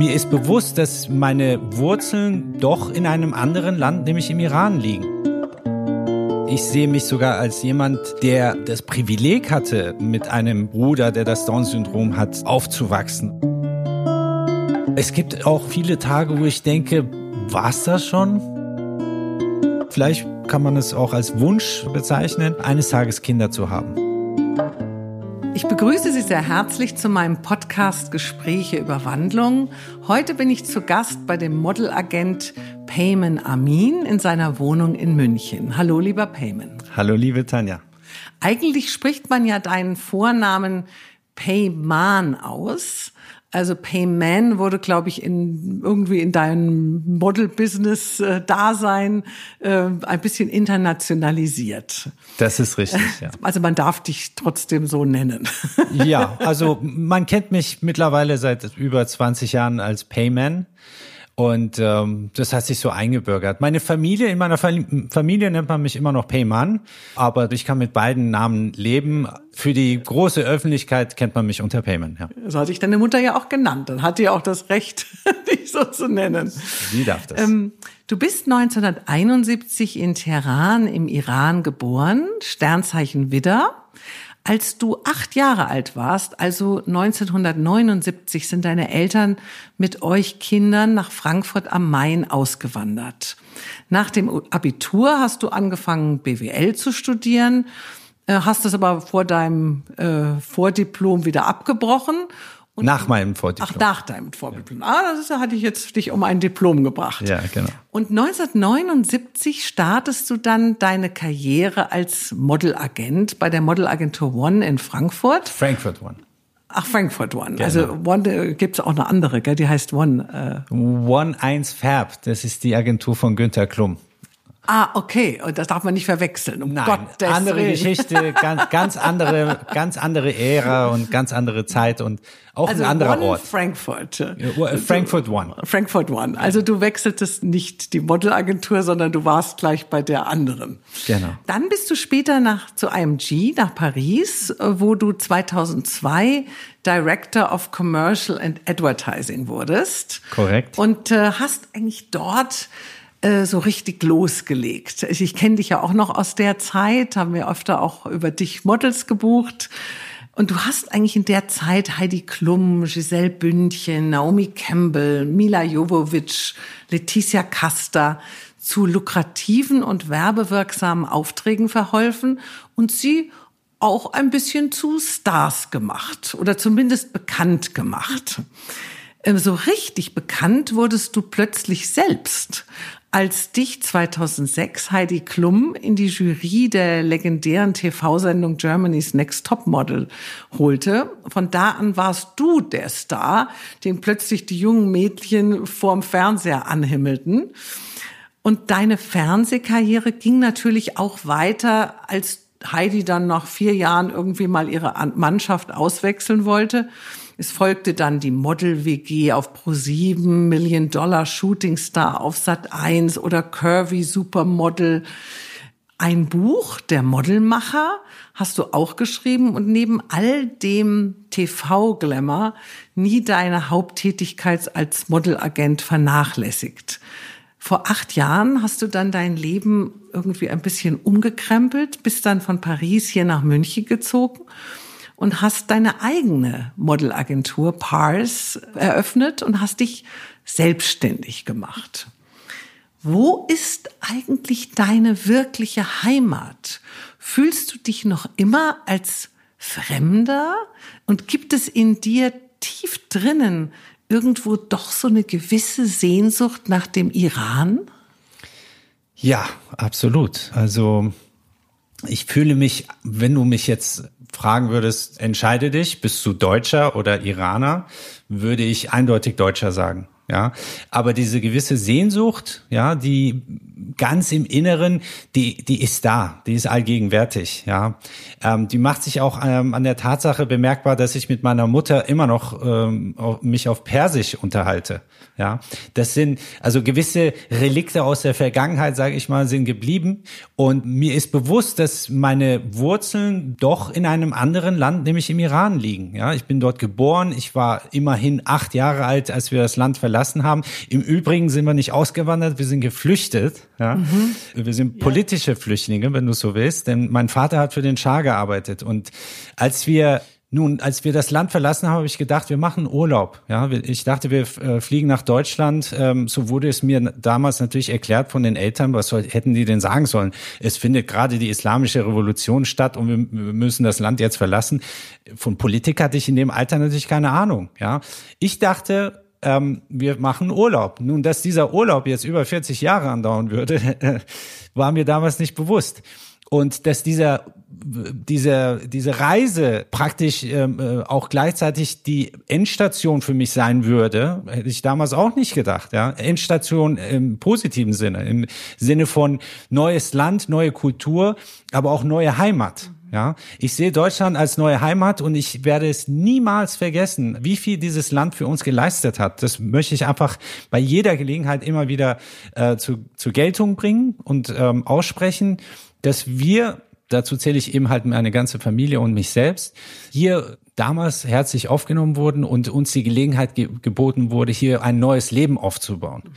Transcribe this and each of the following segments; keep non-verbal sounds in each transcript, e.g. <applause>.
mir ist bewusst, dass meine Wurzeln doch in einem anderen Land, nämlich im Iran liegen. Ich sehe mich sogar als jemand, der das Privileg hatte, mit einem Bruder, der das Down-Syndrom hat, aufzuwachsen. Es gibt auch viele Tage, wo ich denke, war's das schon? Vielleicht kann man es auch als Wunsch bezeichnen, eines Tages Kinder zu haben. Ich begrüße Sie sehr herzlich zu meinem Podcast Gespräche über Wandlung. Heute bin ich zu Gast bei dem Modelagent Payman Amin in seiner Wohnung in München. Hallo, lieber Payman. Hallo, liebe Tanja. Eigentlich spricht man ja deinen Vornamen Payman aus. Also Payman wurde, glaube ich, in irgendwie in deinem Model-Business-Dasein äh, ein bisschen internationalisiert. Das ist richtig, ja. <laughs> Also man darf dich trotzdem so nennen. Ja, <laughs> also man kennt mich mittlerweile seit über 20 Jahren als Payman. Und ähm, das hat sich so eingebürgert. Meine Familie, in meiner Familie nennt man mich immer noch Payman, aber ich kann mit beiden Namen leben. Für die große Öffentlichkeit kennt man mich unter Payman. Ja. So hatte ich deine Mutter ja auch genannt. Dann hat die auch das Recht, <laughs> dich so zu nennen. Sie darf das. Ähm, du bist 1971 in Teheran im Iran geboren, Sternzeichen Widder. Als du acht Jahre alt warst, also 1979, sind deine Eltern mit euch Kindern nach Frankfurt am Main ausgewandert. Nach dem Abitur hast du angefangen, BWL zu studieren, äh, hast es aber vor deinem äh, Vordiplom wieder abgebrochen und nach meinem Vordiplom. Ach, nach deinem Vordiplom. Ja. Ah, das ist, hatte ich jetzt dich um ein Diplom gebracht. Ja, genau. Und 1979 startest du dann deine Karriere als Modelagent bei der Modelagentur One in Frankfurt. Frankfurt One. Ach, Frankfurt One. Genau. Also One äh, gibt's auch eine andere, gell? die heißt One. Äh. One 1 Fab, das ist die Agentur von Günter Klum. Ah, okay. Und das darf man nicht verwechseln. Um Nein, Gottes andere Willen. Geschichte, ganz, ganz andere, ganz andere Ära und ganz andere Zeit und auch also ein anderer One Ort. Frankfurt. Frankfurt One. Frankfurt One. Also du wechseltest nicht die Modelagentur, sondern du warst gleich bei der anderen. Genau. Dann bist du später nach zu IMG nach Paris, wo du 2002 Director of Commercial and Advertising wurdest. Korrekt. Und äh, hast eigentlich dort äh, so richtig losgelegt. Ich kenne dich ja auch noch aus der Zeit, haben wir öfter auch über dich Models gebucht. Und du hast eigentlich in der Zeit Heidi Klum, Giselle Bündchen, Naomi Campbell, Mila Jovovich, Letizia Casta zu lukrativen und werbewirksamen Aufträgen verholfen und sie auch ein bisschen zu Stars gemacht oder zumindest bekannt gemacht. Ähm, so richtig bekannt wurdest du plötzlich selbst, als dich 2006 Heidi Klum in die Jury der legendären TV-Sendung Germany's Next Top Model holte. Von da an warst du der Star, den plötzlich die jungen Mädchen vorm Fernseher anhimmelten. Und deine Fernsehkarriere ging natürlich auch weiter, als Heidi dann nach vier Jahren irgendwie mal ihre Mannschaft auswechseln wollte. Es folgte dann die Model-WG auf Pro7, Million Dollar Shooting Star auf Sat 1 oder Curvy Supermodel. Ein Buch, der Modelmacher, hast du auch geschrieben und neben all dem TV-Glamour nie deine Haupttätigkeit als Modelagent vernachlässigt. Vor acht Jahren hast du dann dein Leben irgendwie ein bisschen umgekrempelt, bist dann von Paris hier nach München gezogen und hast deine eigene Modelagentur Pars eröffnet und hast dich selbstständig gemacht. Wo ist eigentlich deine wirkliche Heimat? Fühlst du dich noch immer als Fremder? Und gibt es in dir tief drinnen irgendwo doch so eine gewisse Sehnsucht nach dem Iran? Ja, absolut. Also ich fühle mich, wenn du mich jetzt fragen würdest, entscheide dich, bist du Deutscher oder Iraner, würde ich eindeutig Deutscher sagen. Ja. Aber diese gewisse Sehnsucht, ja, die ganz im Inneren, die, die ist da, die ist allgegenwärtig, ja. Ähm, die macht sich auch ähm, an der Tatsache bemerkbar, dass ich mit meiner Mutter immer noch ähm, mich auf Persisch unterhalte, ja. Das sind also gewisse Relikte aus der Vergangenheit, sage ich mal, sind geblieben. Und mir ist bewusst, dass meine Wurzeln doch in einem anderen Land, nämlich im Iran liegen, ja. Ich bin dort geboren, ich war immerhin acht Jahre alt, als wir das Land verlassen verlassen haben. Im Übrigen sind wir nicht ausgewandert, wir sind geflüchtet. Ja? Mhm. Wir sind politische Flüchtlinge, wenn du so willst, denn mein Vater hat für den Schah gearbeitet. Und als wir nun, als wir das Land verlassen haben, habe ich gedacht, wir machen Urlaub. Ja, ich dachte, wir äh, fliegen nach Deutschland. Ähm, so wurde es mir damals natürlich erklärt von den Eltern. Was soll, hätten die denn sagen sollen? Es findet gerade die islamische Revolution statt und wir müssen das Land jetzt verlassen. Von Politik hatte ich in dem Alter natürlich keine Ahnung. Ja, ich dachte, ähm, wir machen Urlaub. Nun, dass dieser Urlaub jetzt über 40 Jahre andauern würde, <laughs> war mir damals nicht bewusst. Und dass dieser diese, diese Reise praktisch ähm, äh, auch gleichzeitig die Endstation für mich sein würde, hätte ich damals auch nicht gedacht. Ja? Endstation im positiven Sinne, im Sinne von neues Land, neue Kultur, aber auch neue Heimat. Ja, ich sehe Deutschland als neue Heimat und ich werde es niemals vergessen, wie viel dieses Land für uns geleistet hat. Das möchte ich einfach bei jeder Gelegenheit immer wieder äh, zu, zu Geltung bringen und ähm, aussprechen, dass wir dazu zähle ich eben halt meine ganze Familie und mich selbst, hier damals herzlich aufgenommen wurden und uns die Gelegenheit ge geboten wurde, hier ein neues Leben aufzubauen. Mhm.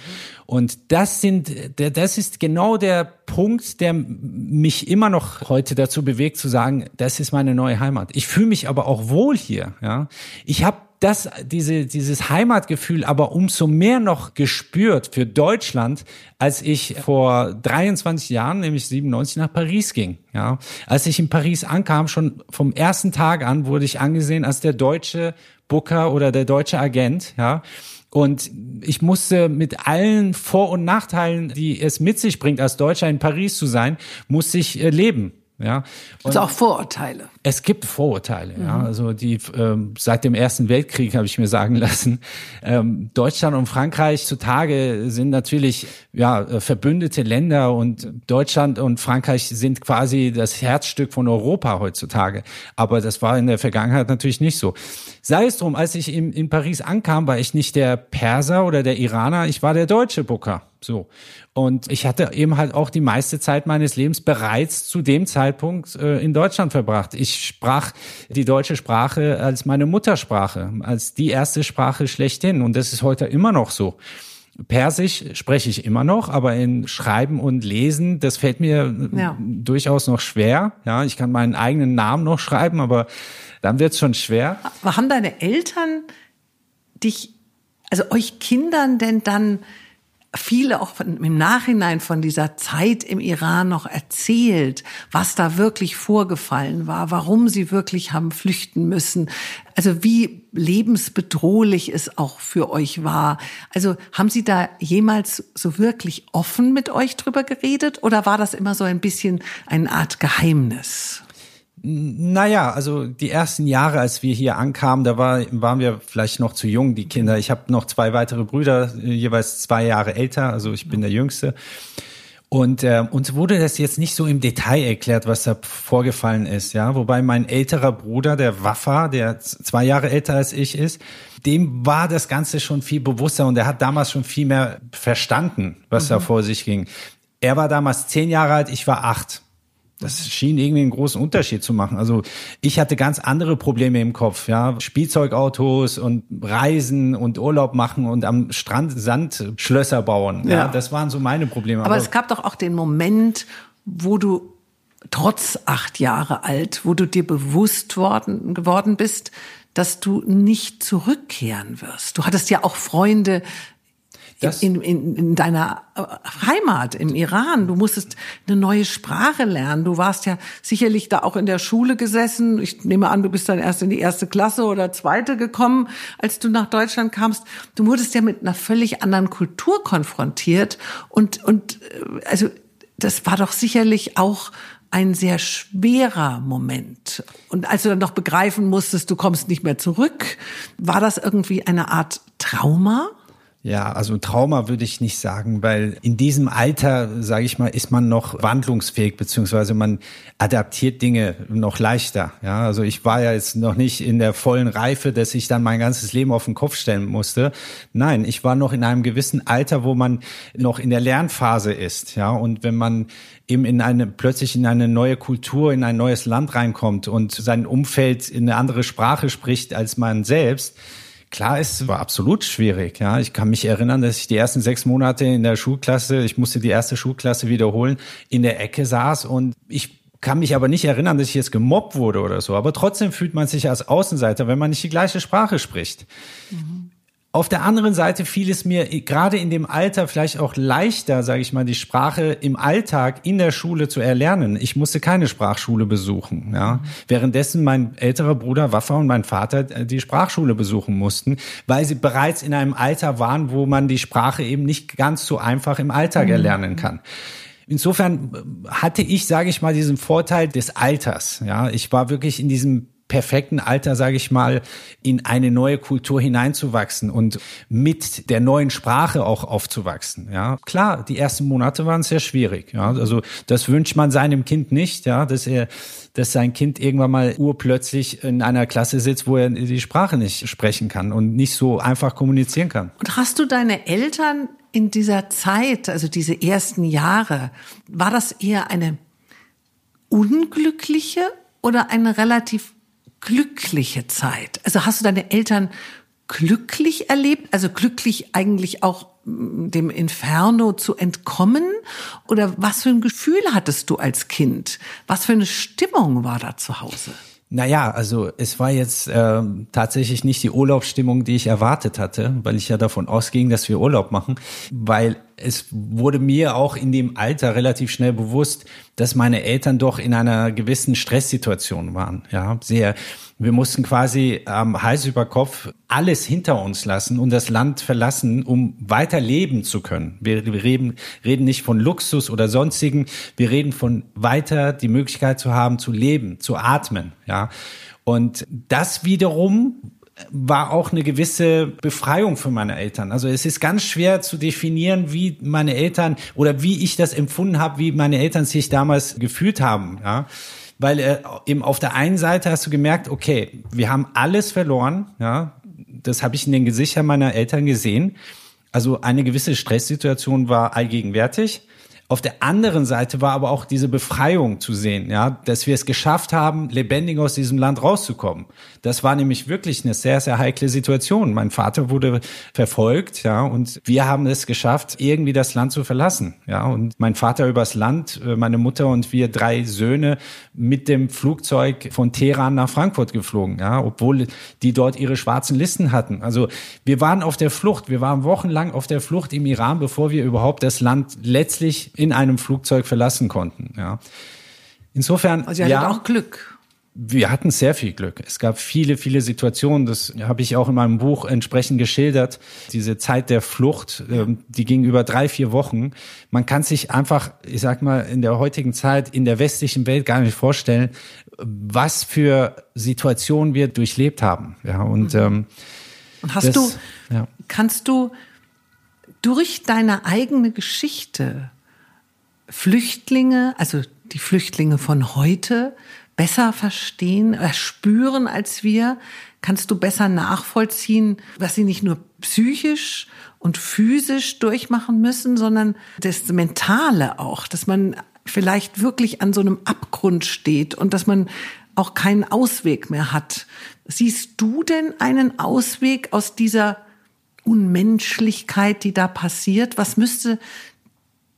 Und das sind, das ist genau der Punkt, der mich immer noch heute dazu bewegt zu sagen, das ist meine neue Heimat. Ich fühle mich aber auch wohl hier, ja. Ich habe das, diese, dieses Heimatgefühl aber umso mehr noch gespürt für Deutschland, als ich vor 23 Jahren, nämlich 97, nach Paris ging. Ja, als ich in Paris ankam, schon vom ersten Tag an wurde ich angesehen als der deutsche Booker oder der deutsche Agent. Ja, und ich musste mit allen Vor- und Nachteilen, die es mit sich bringt, als Deutscher in Paris zu sein, musste ich äh, leben. Ja. Und also auch Vorurteile. Es gibt Vorurteile, mhm. ja. Also die ähm, seit dem Ersten Weltkrieg habe ich mir sagen lassen. Ähm, Deutschland und Frankreich zutage sind natürlich ja äh, verbündete Länder und Deutschland und Frankreich sind quasi das Herzstück von Europa heutzutage. Aber das war in der Vergangenheit natürlich nicht so. Sei es drum, als ich in, in Paris ankam, war ich nicht der Perser oder der Iraner, ich war der deutsche Booker. So. Und ich hatte eben halt auch die meiste Zeit meines Lebens bereits zu dem Zeitpunkt äh, in Deutschland verbracht. Ich sprach die deutsche Sprache als meine Muttersprache, als die erste Sprache schlechthin. Und das ist heute immer noch so. Persisch spreche ich immer noch, aber in Schreiben und Lesen, das fällt mir ja. durchaus noch schwer. Ja, ich kann meinen eigenen Namen noch schreiben, aber dann wird's schon schwer. Aber haben deine Eltern dich, also euch Kindern denn dann viele auch im Nachhinein von dieser Zeit im Iran noch erzählt, was da wirklich vorgefallen war, warum sie wirklich haben flüchten müssen. Also wie lebensbedrohlich es auch für euch war. Also haben Sie da jemals so wirklich offen mit euch drüber geredet oder war das immer so ein bisschen eine Art Geheimnis? Naja, also die ersten Jahre, als wir hier ankamen, da war, waren wir vielleicht noch zu jung, die Kinder. Ich habe noch zwei weitere Brüder, jeweils zwei Jahre älter, also ich bin der Jüngste. Und äh, uns wurde das jetzt nicht so im Detail erklärt, was da vorgefallen ist, ja. Wobei mein älterer Bruder, der Waffa, der zwei Jahre älter als ich ist, dem war das Ganze schon viel bewusster und er hat damals schon viel mehr verstanden, was mhm. da vor sich ging. Er war damals zehn Jahre alt, ich war acht. Das schien irgendwie einen großen Unterschied zu machen. Also ich hatte ganz andere Probleme im Kopf, ja. Spielzeugautos und Reisen und Urlaub machen und am Strand Sandschlösser bauen. Ja, ja das waren so meine Probleme. Aber, Aber es gab doch auch den Moment, wo du trotz acht Jahre alt, wo du dir bewusst worden, geworden bist, dass du nicht zurückkehren wirst. Du hattest ja auch Freunde, in, in, in deiner äh, Heimat im Iran. Du musstest eine neue Sprache lernen. Du warst ja sicherlich da auch in der Schule gesessen. Ich nehme an, du bist dann erst in die erste Klasse oder zweite gekommen, als du nach Deutschland kamst. Du wurdest ja mit einer völlig anderen Kultur konfrontiert und und äh, also das war doch sicherlich auch ein sehr schwerer Moment. Und als du dann noch begreifen musstest, du kommst nicht mehr zurück, war das irgendwie eine Art Trauma? Ja, also Trauma würde ich nicht sagen, weil in diesem Alter, sage ich mal, ist man noch wandlungsfähig, beziehungsweise man adaptiert Dinge noch leichter. Ja, also ich war ja jetzt noch nicht in der vollen Reife, dass ich dann mein ganzes Leben auf den Kopf stellen musste. Nein, ich war noch in einem gewissen Alter, wo man noch in der Lernphase ist. Ja, und wenn man eben in eine, plötzlich in eine neue Kultur, in ein neues Land reinkommt und sein Umfeld in eine andere Sprache spricht als man selbst, Klar, es war absolut schwierig. Ja, ich kann mich erinnern, dass ich die ersten sechs Monate in der Schulklasse, ich musste die erste Schulklasse wiederholen, in der Ecke saß und ich kann mich aber nicht erinnern, dass ich jetzt gemobbt wurde oder so. Aber trotzdem fühlt man sich als Außenseiter, wenn man nicht die gleiche Sprache spricht. Mhm. Auf der anderen Seite fiel es mir gerade in dem Alter vielleicht auch leichter, sage ich mal, die Sprache im Alltag in der Schule zu erlernen. Ich musste keine Sprachschule besuchen. Ja. Währenddessen mein älterer Bruder Waffa und mein Vater äh, die Sprachschule besuchen mussten, weil sie bereits in einem Alter waren, wo man die Sprache eben nicht ganz so einfach im Alltag mhm. erlernen kann. Insofern äh, hatte ich, sage ich mal, diesen Vorteil des Alters. Ja, ich war wirklich in diesem perfekten Alter, sage ich mal, in eine neue Kultur hineinzuwachsen und mit der neuen Sprache auch aufzuwachsen. Ja, klar, die ersten Monate waren sehr schwierig. Ja, also das wünscht man seinem Kind nicht, ja, dass er, dass sein Kind irgendwann mal urplötzlich in einer Klasse sitzt, wo er die Sprache nicht sprechen kann und nicht so einfach kommunizieren kann. Und hast du deine Eltern in dieser Zeit, also diese ersten Jahre, war das eher eine unglückliche oder eine relativ glückliche Zeit? Also hast du deine Eltern glücklich erlebt? Also glücklich eigentlich auch mm, dem Inferno zu entkommen? Oder was für ein Gefühl hattest du als Kind? Was für eine Stimmung war da zu Hause? Naja, also es war jetzt äh, tatsächlich nicht die Urlaubsstimmung, die ich erwartet hatte, weil ich ja davon ausging, dass wir Urlaub machen, weil es wurde mir auch in dem Alter relativ schnell bewusst, dass meine Eltern doch in einer gewissen Stresssituation waren. Ja, sehr. Wir mussten quasi ähm, Hals über Kopf alles hinter uns lassen und das Land verlassen, um weiter leben zu können. Wir, wir reden, reden nicht von Luxus oder sonstigen. Wir reden von weiter die Möglichkeit zu haben, zu leben, zu atmen. Ja, und das wiederum war auch eine gewisse Befreiung für meine Eltern. Also es ist ganz schwer zu definieren, wie meine Eltern oder wie ich das empfunden habe, wie meine Eltern sich damals gefühlt haben. Ja, weil äh, eben auf der einen Seite hast du gemerkt, okay, wir haben alles verloren. Ja, das habe ich in den Gesichtern meiner Eltern gesehen. Also eine gewisse Stresssituation war allgegenwärtig. Auf der anderen Seite war aber auch diese Befreiung zu sehen, ja, dass wir es geschafft haben, lebendig aus diesem Land rauszukommen. Das war nämlich wirklich eine sehr, sehr heikle Situation. Mein Vater wurde verfolgt, ja, und wir haben es geschafft, irgendwie das Land zu verlassen, ja, und mein Vater übers Land, äh, meine Mutter und wir drei Söhne mit dem Flugzeug von Teheran nach Frankfurt geflogen, ja, obwohl die dort ihre schwarzen Listen hatten. Also wir waren auf der Flucht, wir waren wochenlang auf der Flucht im Iran, bevor wir überhaupt das Land letztlich in einem Flugzeug verlassen konnten. Ja. Insofern, also ihr ja, auch Glück. Wir hatten sehr viel Glück. Es gab viele, viele Situationen, das habe ich auch in meinem Buch entsprechend geschildert. Diese Zeit der Flucht, ähm, die ging über drei, vier Wochen. Man kann sich einfach, ich sag mal, in der heutigen Zeit in der westlichen Welt gar nicht vorstellen, was für Situationen wir durchlebt haben. Ja, und, mhm. ähm, und hast das, du, ja. kannst du durch deine eigene Geschichte Flüchtlinge, also die Flüchtlinge von heute, besser verstehen, erspüren als wir? Kannst du besser nachvollziehen, was sie nicht nur psychisch und physisch durchmachen müssen, sondern das Mentale auch, dass man vielleicht wirklich an so einem Abgrund steht und dass man auch keinen Ausweg mehr hat. Siehst du denn einen Ausweg aus dieser Unmenschlichkeit, die da passiert? Was müsste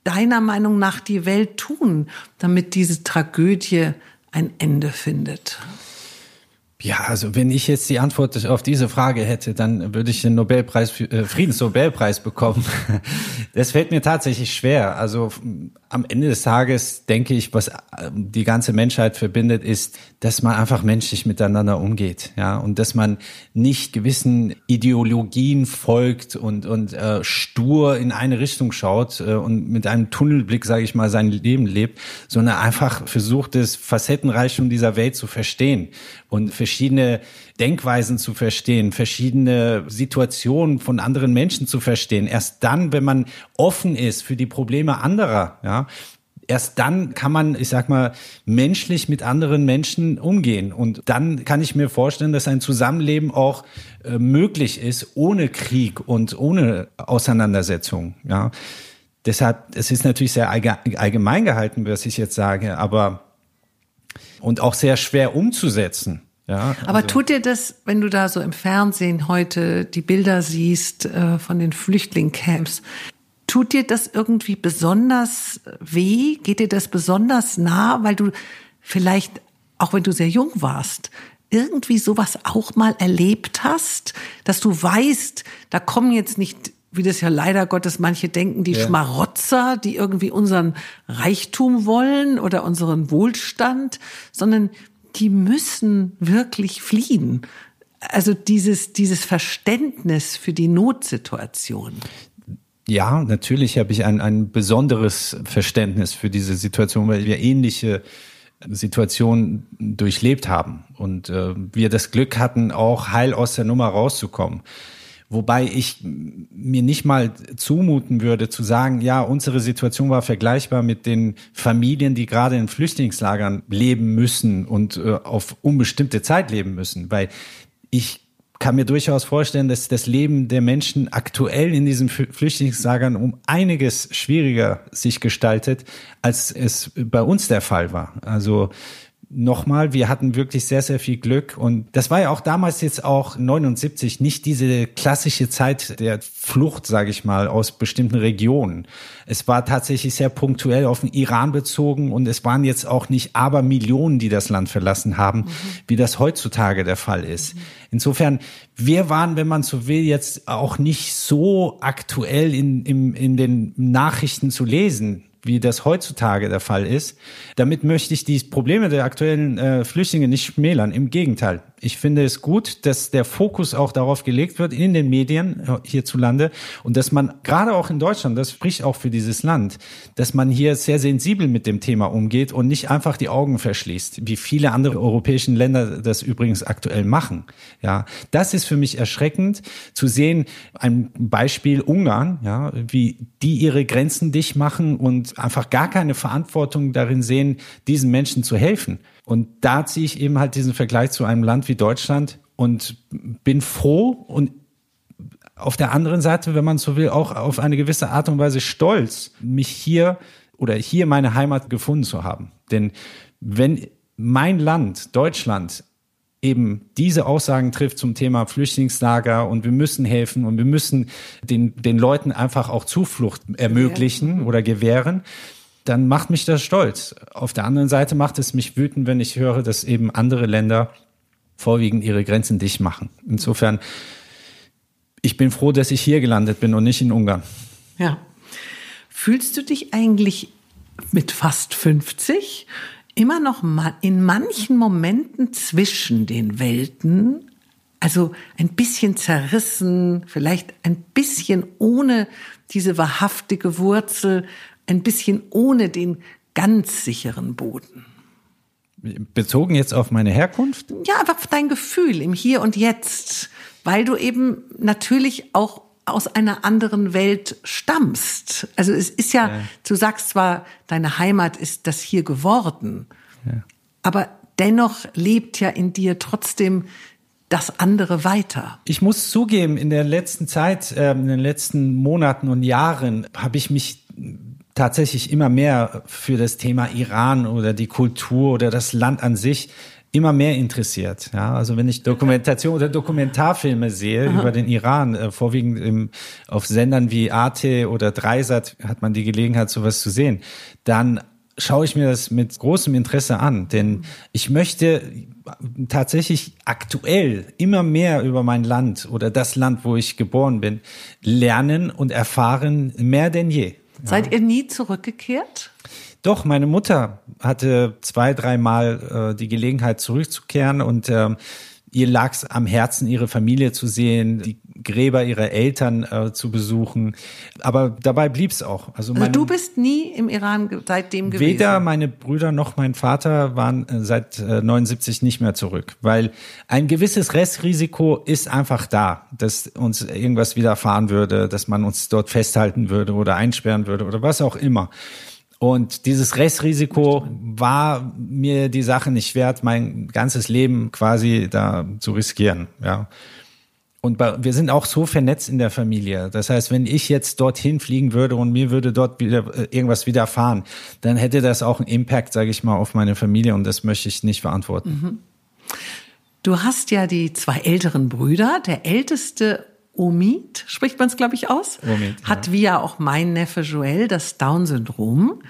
deiner Meinung nach die Welt tun, damit diese Tragödie ein Ende findet? Ja, also wenn ich jetzt die Antwort auf diese Frage hätte, dann würde ich den Nobelpreis, äh, Friedensnobelpreis bekommen. <laughs> Das fällt mir tatsächlich schwer. Also am Ende des Tages denke ich, was äh, die ganze Menschheit verbindet, ist, dass man einfach menschlich miteinander umgeht, ja, und dass man nicht gewissen Ideologien folgt und und äh, stur in eine Richtung schaut äh, und mit einem Tunnelblick, sage ich mal, sein Leben lebt, sondern einfach versucht, das Facettenreichtum dieser Welt zu verstehen und verschiedene Denkweisen zu verstehen, verschiedene Situationen von anderen Menschen zu verstehen. Erst dann, wenn man offen ist für die Probleme anderer, ja, erst dann kann man, ich sag mal, menschlich mit anderen Menschen umgehen. Und dann kann ich mir vorstellen, dass ein Zusammenleben auch äh, möglich ist, ohne Krieg und ohne Auseinandersetzung. Ja. Deshalb, es ist natürlich sehr allgemein gehalten, was ich jetzt sage, aber und auch sehr schwer umzusetzen. Ja, also. Aber tut dir das, wenn du da so im Fernsehen heute die Bilder siehst äh, von den Flüchtlingscamps, Tut dir das irgendwie besonders weh? Geht dir das besonders nah, weil du vielleicht, auch wenn du sehr jung warst, irgendwie sowas auch mal erlebt hast, dass du weißt, da kommen jetzt nicht, wie das ja leider Gottes manche denken, die ja. Schmarotzer, die irgendwie unseren Reichtum wollen oder unseren Wohlstand, sondern die müssen wirklich fliehen. Also dieses, dieses Verständnis für die Notsituation. Ja, natürlich habe ich ein, ein besonderes Verständnis für diese Situation, weil wir ähnliche Situationen durchlebt haben und äh, wir das Glück hatten, auch heil aus der Nummer rauszukommen. Wobei ich mir nicht mal zumuten würde zu sagen, ja, unsere Situation war vergleichbar mit den Familien, die gerade in Flüchtlingslagern leben müssen und äh, auf unbestimmte Zeit leben müssen, weil ich kann mir durchaus vorstellen, dass das Leben der Menschen aktuell in diesen Flüchtlingslagern um einiges schwieriger sich gestaltet, als es bei uns der Fall war. Also nochmal, wir hatten wirklich sehr, sehr viel Glück. Und das war ja auch damals jetzt auch 79 nicht diese klassische Zeit der Flucht, sage ich mal, aus bestimmten Regionen. Es war tatsächlich sehr punktuell auf den Iran bezogen und es waren jetzt auch nicht aber Millionen, die das Land verlassen haben, mhm. wie das heutzutage der Fall ist. Mhm. Insofern, wir waren, wenn man so will, jetzt auch nicht so aktuell in, in, in den Nachrichten zu lesen wie das heutzutage der Fall ist. Damit möchte ich die Probleme der aktuellen äh, Flüchtlinge nicht schmälern. Im Gegenteil. Ich finde es gut, dass der Fokus auch darauf gelegt wird in den Medien äh, hierzulande und dass man gerade auch in Deutschland, das spricht auch für dieses Land, dass man hier sehr sensibel mit dem Thema umgeht und nicht einfach die Augen verschließt, wie viele andere europäischen Länder das übrigens aktuell machen. Ja, das ist für mich erschreckend zu sehen. Ein Beispiel Ungarn, ja, wie die ihre Grenzen dicht machen und einfach gar keine Verantwortung darin sehen, diesen Menschen zu helfen. Und da ziehe ich eben halt diesen Vergleich zu einem Land wie Deutschland und bin froh und auf der anderen Seite, wenn man so will, auch auf eine gewisse Art und Weise stolz, mich hier oder hier meine Heimat gefunden zu haben. Denn wenn mein Land, Deutschland, eben diese Aussagen trifft zum Thema Flüchtlingslager und wir müssen helfen und wir müssen den, den Leuten einfach auch Zuflucht ermöglichen oder gewähren, dann macht mich das stolz. Auf der anderen Seite macht es mich wütend, wenn ich höre, dass eben andere Länder vorwiegend ihre Grenzen dicht machen. Insofern, ich bin froh, dass ich hier gelandet bin und nicht in Ungarn. Ja. Fühlst du dich eigentlich mit fast 50 immer noch in manchen Momenten zwischen den Welten, also ein bisschen zerrissen, vielleicht ein bisschen ohne diese wahrhaftige Wurzel, ein bisschen ohne den ganz sicheren Boden. Bezogen jetzt auf meine Herkunft? Ja, aber auf dein Gefühl im Hier und Jetzt, weil du eben natürlich auch aus einer anderen Welt stammst. Also es ist ja, ja. du sagst zwar, deine Heimat ist das hier geworden, ja. aber dennoch lebt ja in dir trotzdem das andere weiter. Ich muss zugeben, in der letzten Zeit, äh, in den letzten Monaten und Jahren habe ich mich tatsächlich immer mehr für das Thema Iran oder die Kultur oder das Land an sich immer mehr interessiert. Ja, also wenn ich Dokumentation oder Dokumentarfilme sehe Aha. über den Iran, äh, vorwiegend im, auf Sendern wie Arte oder Dreisat hat man die Gelegenheit, sowas zu sehen, dann schaue ich mir das mit großem Interesse an, denn ich möchte tatsächlich aktuell immer mehr über mein Land oder das Land, wo ich geboren bin, lernen und erfahren, mehr denn je. Seid ihr nie zurückgekehrt? Doch, meine Mutter hatte zwei, dreimal äh, die Gelegenheit zurückzukehren und äh, ihr lag es am Herzen, ihre Familie zu sehen. Die Gräber ihrer Eltern äh, zu besuchen. Aber dabei blieb's auch. Also, also du bist nie im Iran seitdem gewesen? Weder meine Brüder noch mein Vater waren äh, seit äh, 79 nicht mehr zurück, weil ein gewisses Restrisiko ist einfach da, dass uns irgendwas widerfahren würde, dass man uns dort festhalten würde oder einsperren würde oder was auch immer. Und dieses Restrisiko war mir die Sache nicht wert, mein ganzes Leben quasi da zu riskieren, ja. Und wir sind auch so vernetzt in der Familie. Das heißt, wenn ich jetzt dorthin fliegen würde und mir würde dort wieder äh, irgendwas widerfahren, dann hätte das auch einen Impact, sage ich mal, auf meine Familie und das möchte ich nicht verantworten. Mhm. Du hast ja die zwei älteren Brüder. Der älteste Omid, spricht man es, glaube ich, aus, Omid, ja. hat wie ja auch mein Neffe Joel das Down-Syndrom,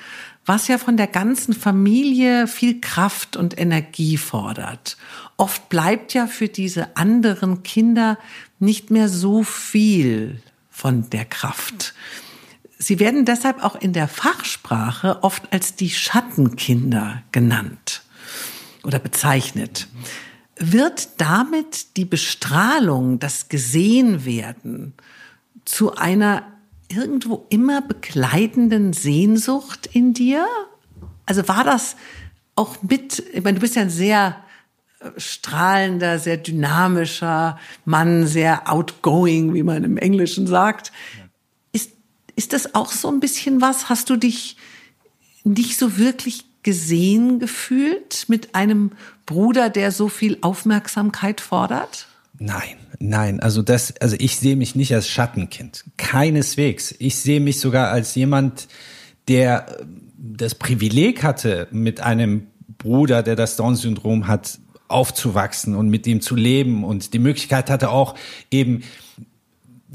was ja von der ganzen Familie viel Kraft und Energie fordert. Oft bleibt ja für diese anderen Kinder nicht mehr so viel von der Kraft. Sie werden deshalb auch in der Fachsprache oft als die Schattenkinder genannt oder bezeichnet. Wird damit die Bestrahlung, das Gesehenwerden zu einer irgendwo immer begleitenden Sehnsucht in dir? Also war das auch mit, ich meine, du bist ja ein sehr äh, strahlender, sehr dynamischer Mann, sehr outgoing, wie man im Englischen sagt. Ist, ist das auch so ein bisschen was? Hast du dich nicht so wirklich gesehen gefühlt mit einem Bruder, der so viel Aufmerksamkeit fordert? Nein, nein, also das, also ich sehe mich nicht als Schattenkind. Keineswegs. Ich sehe mich sogar als jemand, der äh, das Privileg hatte, mit einem Bruder, der das Down-Syndrom hat, aufzuwachsen und mit ihm zu leben und die Möglichkeit hatte auch eben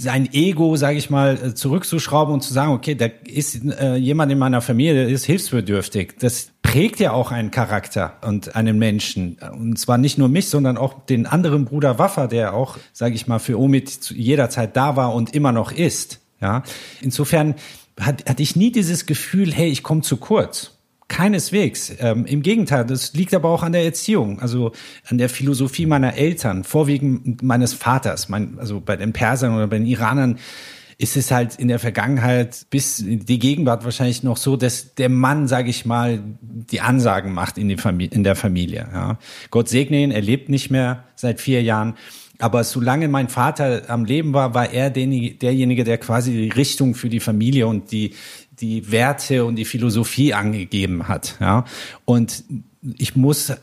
sein Ego, sage ich mal, äh, zurückzuschrauben und zu sagen, okay, da ist äh, jemand in meiner Familie, der ist hilfsbedürftig. Das prägt ja auch einen Charakter und einen Menschen. Und zwar nicht nur mich, sondern auch den anderen Bruder Waffa, der auch, sage ich mal, für Omid zu jeder Zeit da war und immer noch ist. Ja, insofern hat, hatte ich nie dieses Gefühl, hey, ich komme zu kurz. Keineswegs. Ähm, Im Gegenteil, das liegt aber auch an der Erziehung, also an der Philosophie meiner Eltern, vorwiegend meines Vaters. Mein, also bei den Persern oder bei den Iranern ist es halt in der Vergangenheit bis die Gegenwart wahrscheinlich noch so, dass der Mann, sage ich mal, die Ansagen macht in, die Familie, in der Familie. Ja. Gott segne ihn, er lebt nicht mehr seit vier Jahren. Aber solange mein Vater am Leben war, war er derjenige, der quasi die Richtung für die Familie und die, die Werte und die Philosophie angegeben hat. Ja. Und ich muss äh,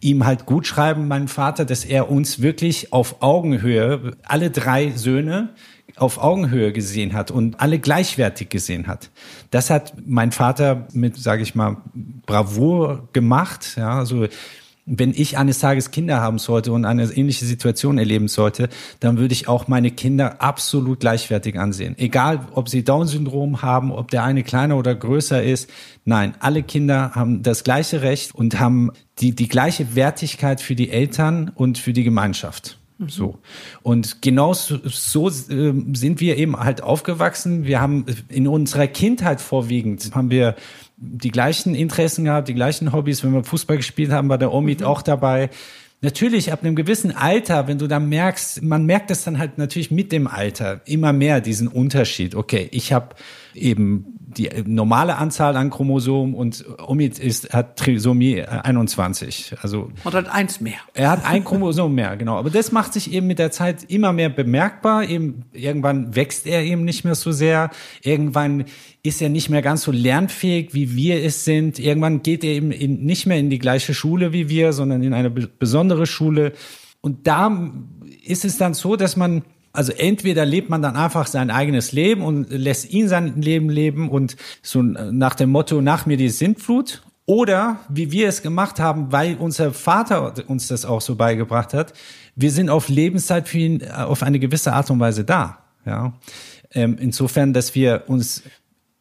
ihm halt gut schreiben, meinem Vater, dass er uns wirklich auf Augenhöhe, alle drei Söhne, auf Augenhöhe gesehen hat und alle gleichwertig gesehen hat. Das hat mein Vater mit, sage ich mal, Bravour gemacht. Ja, also wenn ich eines Tages Kinder haben sollte und eine ähnliche Situation erleben sollte, dann würde ich auch meine Kinder absolut gleichwertig ansehen. Egal, ob sie Down-Syndrom haben, ob der eine kleiner oder größer ist. Nein, alle Kinder haben das gleiche Recht und haben die, die gleiche Wertigkeit für die Eltern und für die Gemeinschaft. Mhm. So. Und genau so, so äh, sind wir eben halt aufgewachsen. Wir haben in unserer Kindheit vorwiegend haben wir die gleichen Interessen gehabt, die gleichen Hobbys. Wenn wir Fußball gespielt haben, war der Omid mhm. auch dabei. Natürlich, ab einem gewissen Alter, wenn du dann merkst, man merkt das dann halt natürlich mit dem Alter immer mehr, diesen Unterschied. Okay, ich habe eben die normale Anzahl an Chromosomen und Omid ist, hat Trisomie 21. Also und hat eins mehr. Er hat ein Chromosom mehr, genau. Aber das macht sich eben mit der Zeit immer mehr bemerkbar. Eben irgendwann wächst er eben nicht mehr so sehr. Irgendwann ist er nicht mehr ganz so lernfähig, wie wir es sind. Irgendwann geht er eben in, nicht mehr in die gleiche Schule wie wir, sondern in eine besondere Schule. Und da ist es dann so, dass man also entweder lebt man dann einfach sein eigenes Leben und lässt ihn sein Leben leben und so nach dem Motto, nach mir die Sintflut. Oder wie wir es gemacht haben, weil unser Vater uns das auch so beigebracht hat, wir sind auf Lebenszeit für ihn auf eine gewisse Art und Weise da. Ja. Ähm, insofern, dass wir uns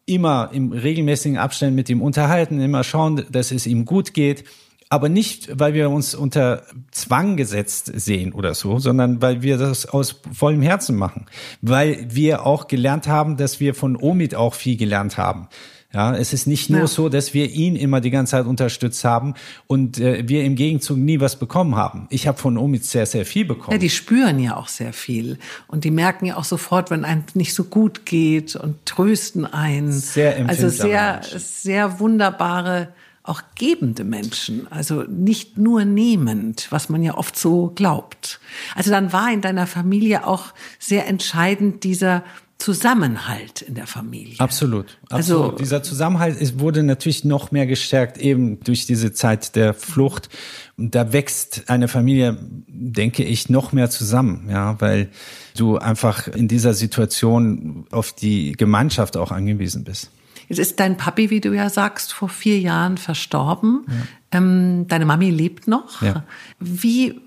immer im regelmäßigen Abständen mit ihm unterhalten, immer schauen, dass es ihm gut geht aber nicht, weil wir uns unter Zwang gesetzt sehen oder so, sondern weil wir das aus vollem Herzen machen. Weil wir auch gelernt haben, dass wir von Omid auch viel gelernt haben. Ja, es ist nicht nur ja. so, dass wir ihn immer die ganze Zeit unterstützt haben und äh, wir im Gegenzug nie was bekommen haben. Ich habe von Omid sehr, sehr viel bekommen. Ja, die spüren ja auch sehr viel und die merken ja auch sofort, wenn einem nicht so gut geht und trösten einen. Sehr Also sehr, sehr wunderbare auch gebende Menschen, also nicht nur nehmend, was man ja oft so glaubt. Also dann war in deiner Familie auch sehr entscheidend dieser Zusammenhalt in der Familie. Absolut. Also absolut. Also dieser Zusammenhalt ist, wurde natürlich noch mehr gestärkt eben durch diese Zeit der Flucht. Und da wächst eine Familie, denke ich, noch mehr zusammen, ja, weil du einfach in dieser Situation auf die Gemeinschaft auch angewiesen bist. Jetzt ist dein Papi, wie du ja sagst, vor vier Jahren verstorben. Ja. Ähm, deine Mami lebt noch. Ja. Wie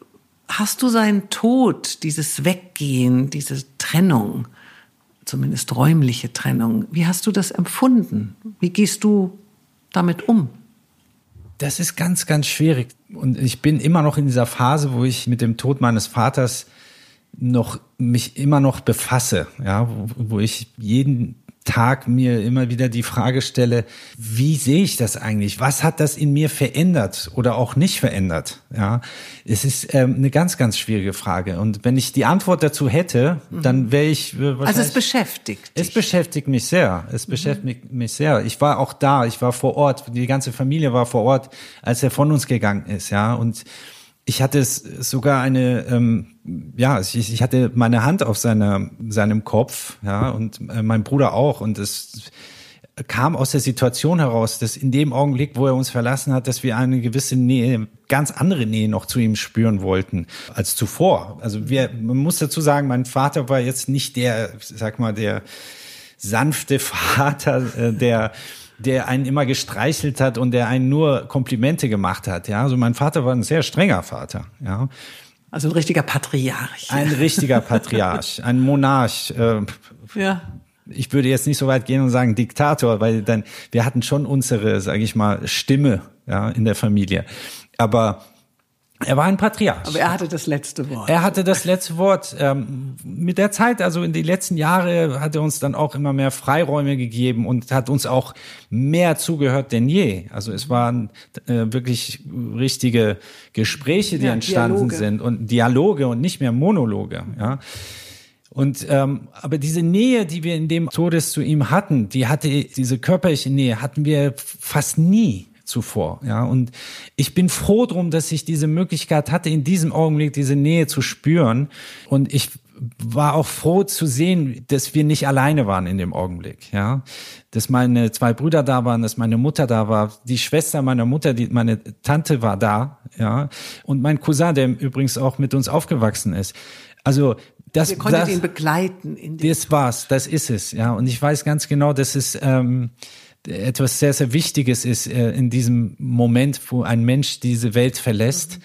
hast du seinen Tod, dieses Weggehen, diese Trennung, zumindest räumliche Trennung, wie hast du das empfunden? Wie gehst du damit um? Das ist ganz, ganz schwierig. Und ich bin immer noch in dieser Phase, wo ich mit dem Tod meines Vaters noch mich immer noch befasse, ja, wo, wo ich jeden Tag mir immer wieder die Frage stelle, wie sehe ich das eigentlich? Was hat das in mir verändert oder auch nicht verändert? Ja, es ist ähm, eine ganz, ganz schwierige Frage. Und wenn ich die Antwort dazu hätte, mhm. dann wäre ich äh, Also es beschäftigt. Dich. Es beschäftigt mich sehr. Es mhm. beschäftigt mich sehr. Ich war auch da. Ich war vor Ort. Die ganze Familie war vor Ort, als er von uns gegangen ist. Ja, und ich hatte es sogar eine, ähm, ja, ich, ich hatte meine Hand auf seiner, seinem Kopf, ja, und äh, mein Bruder auch. Und es kam aus der Situation heraus, dass in dem Augenblick, wo er uns verlassen hat, dass wir eine gewisse Nähe, ganz andere Nähe noch zu ihm spüren wollten als zuvor. Also wir, man muss dazu sagen, mein Vater war jetzt nicht der, sag mal, der sanfte <laughs> Vater, äh, der der einen immer gestreichelt hat und der einen nur Komplimente gemacht hat. Ja, also mein Vater war ein sehr strenger Vater. Ja. Also ein richtiger Patriarch. Ein richtiger Patriarch, ein Monarch. Äh, ja. Ich würde jetzt nicht so weit gehen und sagen Diktator, weil dann wir hatten schon unsere, sage ich mal, Stimme ja in der Familie. Aber er war ein Patriarch. Aber er hatte das letzte Wort. Er hatte das letzte Wort. Ähm, mit der Zeit, also in den letzten Jahren, hat er uns dann auch immer mehr Freiräume gegeben und hat uns auch mehr zugehört denn je. Also es waren äh, wirklich richtige Gespräche, die ja, entstanden Dialoge. sind und Dialoge und nicht mehr Monologe. Ja. Und ähm, aber diese Nähe, die wir in dem Todes zu ihm hatten, die hatte diese körperliche Nähe hatten wir fast nie zuvor. Ja, und ich bin froh drum, dass ich diese Möglichkeit hatte, in diesem Augenblick diese Nähe zu spüren. Und ich war auch froh zu sehen, dass wir nicht alleine waren in dem Augenblick, ja. Dass meine zwei Brüder da waren, dass meine Mutter da war, die Schwester meiner Mutter, die, meine Tante war da, ja. Und mein Cousin, der übrigens auch mit uns aufgewachsen ist. Also, das, Wir konnten ihn begleiten. In das war's, das ist es, ja. Und ich weiß ganz genau, dass es, ähm, etwas sehr, sehr Wichtiges ist äh, in diesem Moment, wo ein Mensch diese Welt verlässt.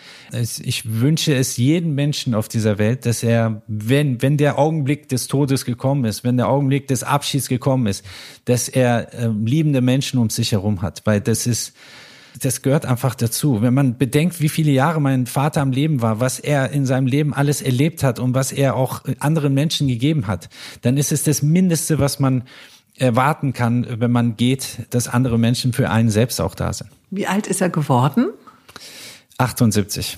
Ich wünsche es jedem Menschen auf dieser Welt, dass er, wenn, wenn der Augenblick des Todes gekommen ist, wenn der Augenblick des Abschieds gekommen ist, dass er äh, liebende Menschen um sich herum hat, weil das ist, das gehört einfach dazu. Wenn man bedenkt, wie viele Jahre mein Vater am Leben war, was er in seinem Leben alles erlebt hat und was er auch anderen Menschen gegeben hat, dann ist es das Mindeste, was man erwarten kann, wenn man geht, dass andere Menschen für einen selbst auch da sind. Wie alt ist er geworden? 78.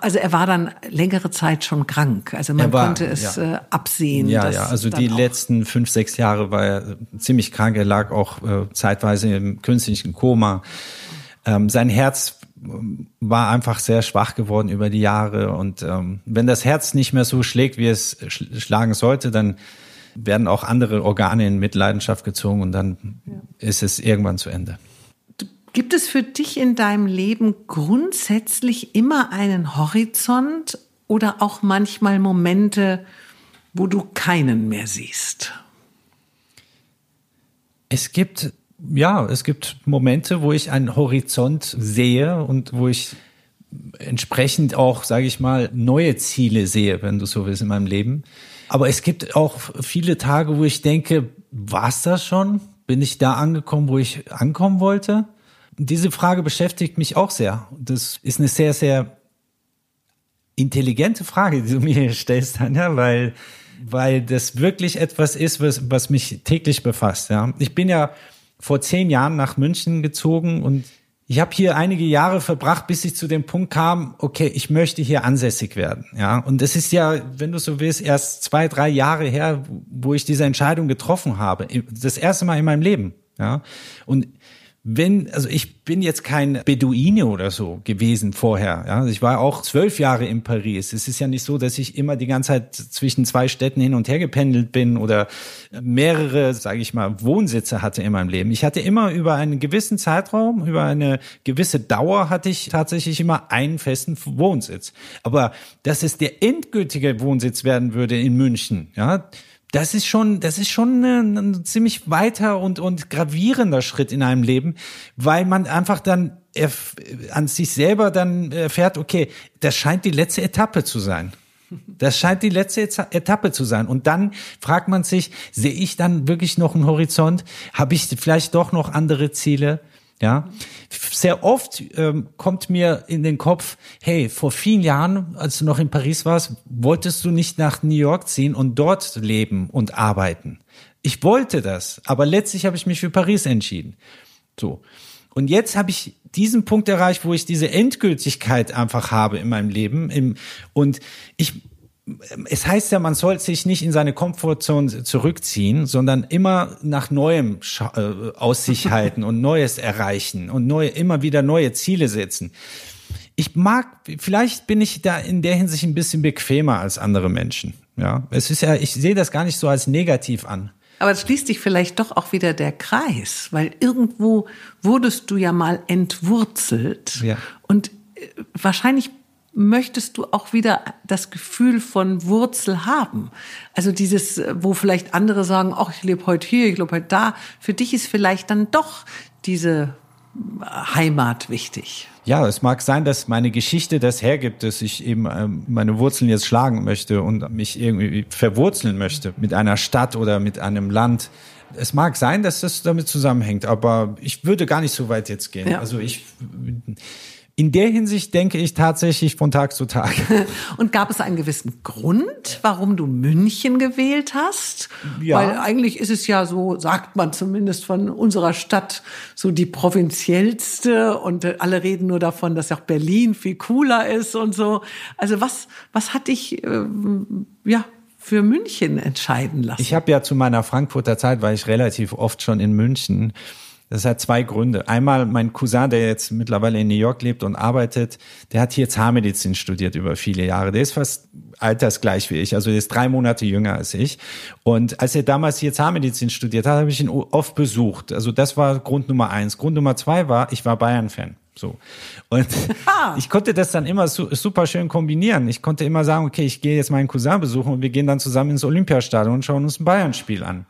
Also er war dann längere Zeit schon krank. Also man war, konnte es ja. äh, absehen. Ja, ja. Also die letzten fünf, sechs Jahre war er ziemlich krank. Er lag auch äh, zeitweise im künstlichen Koma. Ähm, sein Herz ähm, war einfach sehr schwach geworden über die Jahre. Und ähm, wenn das Herz nicht mehr so schlägt, wie es schlagen sollte, dann werden auch andere Organe in Mitleidenschaft gezogen und dann ja. ist es irgendwann zu Ende. Gibt es für dich in deinem Leben grundsätzlich immer einen Horizont oder auch manchmal Momente, wo du keinen mehr siehst? Es gibt, ja, es gibt Momente, wo ich einen Horizont sehe und wo ich entsprechend auch, sage ich mal, neue Ziele sehe, wenn du so willst, in meinem Leben. Aber es gibt auch viele Tage, wo ich denke, war's das schon? Bin ich da angekommen, wo ich ankommen wollte? Diese Frage beschäftigt mich auch sehr. Das ist eine sehr, sehr intelligente Frage, die du mir stellst, Tanja, weil, weil das wirklich etwas ist, was, was mich täglich befasst. Ja. Ich bin ja vor zehn Jahren nach München gezogen und ich habe hier einige Jahre verbracht, bis ich zu dem Punkt kam, okay, ich möchte hier ansässig werden. Ja, und es ist ja, wenn du so willst, erst zwei, drei Jahre her, wo ich diese Entscheidung getroffen habe. Das erste Mal in meinem Leben. Ja, und wenn, also ich bin jetzt kein Beduine oder so gewesen vorher. Ja, ich war auch zwölf Jahre in Paris. Es ist ja nicht so, dass ich immer die ganze Zeit zwischen zwei Städten hin und her gependelt bin oder mehrere, sage ich mal, Wohnsitze hatte in meinem Leben. Ich hatte immer über einen gewissen Zeitraum, über eine gewisse Dauer hatte ich tatsächlich immer einen festen Wohnsitz. Aber dass es der endgültige Wohnsitz werden würde in München, ja, das ist schon, das ist schon ein, ein ziemlich weiter und, und gravierender Schritt in einem Leben, weil man einfach dann an sich selber dann erfährt, okay, das scheint die letzte Etappe zu sein. Das scheint die letzte Etappe zu sein. Und dann fragt man sich, sehe ich dann wirklich noch einen Horizont? Habe ich vielleicht doch noch andere Ziele? Ja, sehr oft ähm, kommt mir in den Kopf, hey, vor vielen Jahren, als du noch in Paris warst, wolltest du nicht nach New York ziehen und dort leben und arbeiten. Ich wollte das, aber letztlich habe ich mich für Paris entschieden. So. Und jetzt habe ich diesen Punkt erreicht, wo ich diese Endgültigkeit einfach habe in meinem Leben. Und ich es heißt ja, man soll sich nicht in seine Komfortzone zurückziehen, sondern immer nach Neuem äh, aus sich <laughs> halten und Neues erreichen und neue, immer wieder neue Ziele setzen. Ich mag, vielleicht bin ich da in der Hinsicht ein bisschen bequemer als andere Menschen. Ja, es ist ja, ich sehe das gar nicht so als negativ an. Aber es schließt sich vielleicht doch auch wieder der Kreis, weil irgendwo wurdest du ja mal entwurzelt. Ja. Und äh, wahrscheinlich möchtest du auch wieder das Gefühl von Wurzel haben. Also dieses, wo vielleicht andere sagen, ach, ich lebe heute hier, ich lebe heute da. Für dich ist vielleicht dann doch diese Heimat wichtig. Ja, es mag sein, dass meine Geschichte das hergibt, dass ich eben ähm, meine Wurzeln jetzt schlagen möchte und mich irgendwie verwurzeln möchte mit einer Stadt oder mit einem Land. Es mag sein, dass das damit zusammenhängt, aber ich würde gar nicht so weit jetzt gehen. Ja. Also ich in der Hinsicht denke ich tatsächlich von Tag zu Tag. <laughs> Und gab es einen gewissen Grund, warum du München gewählt hast? Ja. Weil eigentlich ist es ja so, sagt man zumindest von unserer Stadt, so die provinziellste und alle reden nur davon, dass auch Berlin viel cooler ist und so. Also was, was hat dich, äh, ja, für München entscheiden lassen? Ich habe ja zu meiner Frankfurter Zeit, war ich relativ oft schon in München das hat zwei Gründe. Einmal mein Cousin, der jetzt mittlerweile in New York lebt und arbeitet, der hat hier Zahnmedizin studiert über viele Jahre. Der ist fast altersgleich wie ich, also der ist drei Monate jünger als ich. Und als er damals hier Zahnmedizin studiert hat, habe ich ihn oft besucht. Also das war Grund Nummer eins. Grund Nummer zwei war, ich war Bayern-Fan. So. Und <laughs> ich konnte das dann immer super schön kombinieren. Ich konnte immer sagen, okay, ich gehe jetzt meinen Cousin besuchen und wir gehen dann zusammen ins Olympiastadion und schauen uns ein Bayern-Spiel an.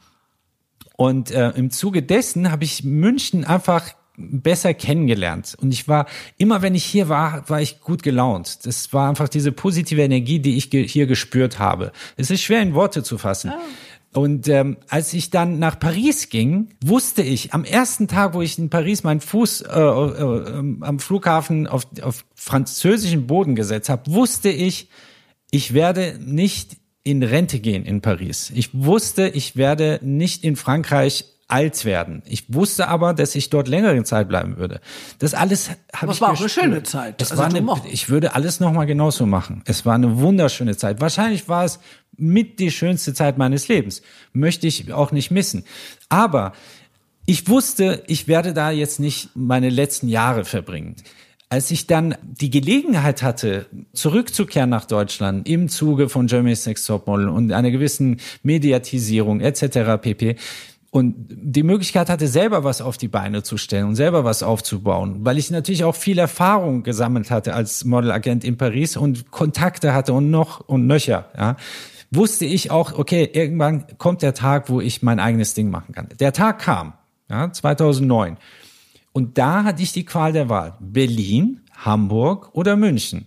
Und äh, im Zuge dessen habe ich München einfach besser kennengelernt. Und ich war, immer wenn ich hier war, war ich gut gelaunt. Das war einfach diese positive Energie, die ich ge hier gespürt habe. Es ist schwer in Worte zu fassen. Oh. Und ähm, als ich dann nach Paris ging, wusste ich am ersten Tag, wo ich in Paris meinen Fuß äh, äh, am Flughafen auf, auf französischen Boden gesetzt habe, wusste ich, ich werde nicht in Rente gehen in Paris. Ich wusste, ich werde nicht in Frankreich alt werden. Ich wusste aber, dass ich dort längere Zeit bleiben würde. Das alles habe ich. Es war auch eine schöne Zeit. Es also war eine, ich würde alles noch mal genauso machen. Es war eine wunderschöne Zeit. Wahrscheinlich war es mit die schönste Zeit meines Lebens. Möchte ich auch nicht missen. Aber ich wusste, ich werde da jetzt nicht meine letzten Jahre verbringen. Als ich dann die Gelegenheit hatte, zurückzukehren nach Deutschland im Zuge von Germany's Next Topmodel und einer gewissen Mediatisierung etc. pp. Und die Möglichkeit hatte, selber was auf die Beine zu stellen und selber was aufzubauen, weil ich natürlich auch viel Erfahrung gesammelt hatte als Modelagent in Paris und Kontakte hatte und noch und nöcher, ja, wusste ich auch, okay, irgendwann kommt der Tag, wo ich mein eigenes Ding machen kann. Der Tag kam, ja, 2009. Und da hatte ich die Qual der Wahl. Berlin, Hamburg oder München.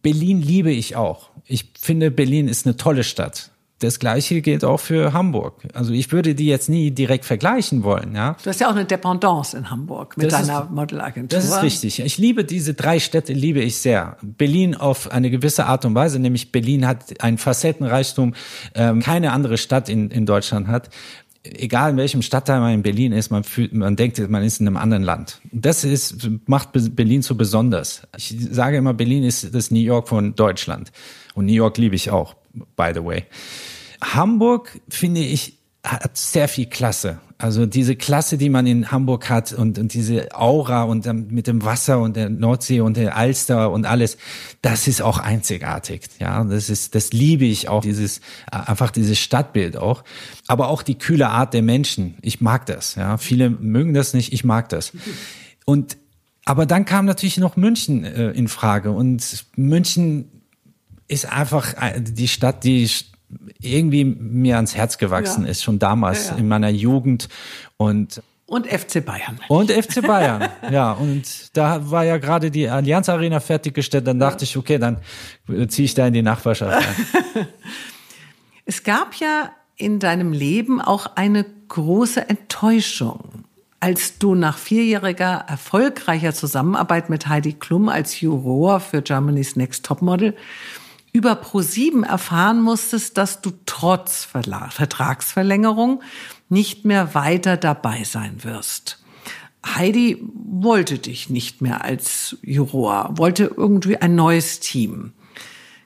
Berlin liebe ich auch. Ich finde, Berlin ist eine tolle Stadt. Das gleiche gilt auch für Hamburg. Also ich würde die jetzt nie direkt vergleichen wollen, ja. Du hast ja auch eine Dependance in Hamburg mit das deiner ist, Modelagentur. Das ist richtig. Ich liebe diese drei Städte, liebe ich sehr. Berlin auf eine gewisse Art und Weise, nämlich Berlin hat einen Facettenreichtum, ähm, keine andere Stadt in, in Deutschland hat. Egal in welchem Stadtteil man in Berlin ist, man fühlt, man denkt, man ist in einem anderen Land. Das ist, macht Berlin so besonders. Ich sage immer, Berlin ist das New York von Deutschland. Und New York liebe ich auch, by the way. Hamburg, finde ich, hat sehr viel Klasse. Also diese Klasse, die man in Hamburg hat und, und diese Aura und ähm, mit dem Wasser und der Nordsee und der Alster und alles, das ist auch einzigartig. Ja, das ist, das liebe ich auch, dieses, einfach dieses Stadtbild auch. Aber auch die kühle Art der Menschen. Ich mag das. Ja, viele mögen das nicht. Ich mag das. Und, aber dann kam natürlich noch München äh, in Frage und München ist einfach äh, die Stadt, die irgendwie mir ans Herz gewachsen ja. ist, schon damals ja, in meiner Jugend und und FC Bayern. Und FC Bayern, <laughs> ja. Und da war ja gerade die Allianz Arena fertiggestellt. Dann dachte ich, okay, dann ziehe ich da in die Nachbarschaft ein. <laughs> es gab ja in deinem Leben auch eine große Enttäuschung, als du nach vierjähriger erfolgreicher Zusammenarbeit mit Heidi Klum als Juror für Germany's Next Topmodel über ProSieben erfahren musstest, dass du trotz Vertragsverlängerung nicht mehr weiter dabei sein wirst. Heidi wollte dich nicht mehr als Juror, wollte irgendwie ein neues Team.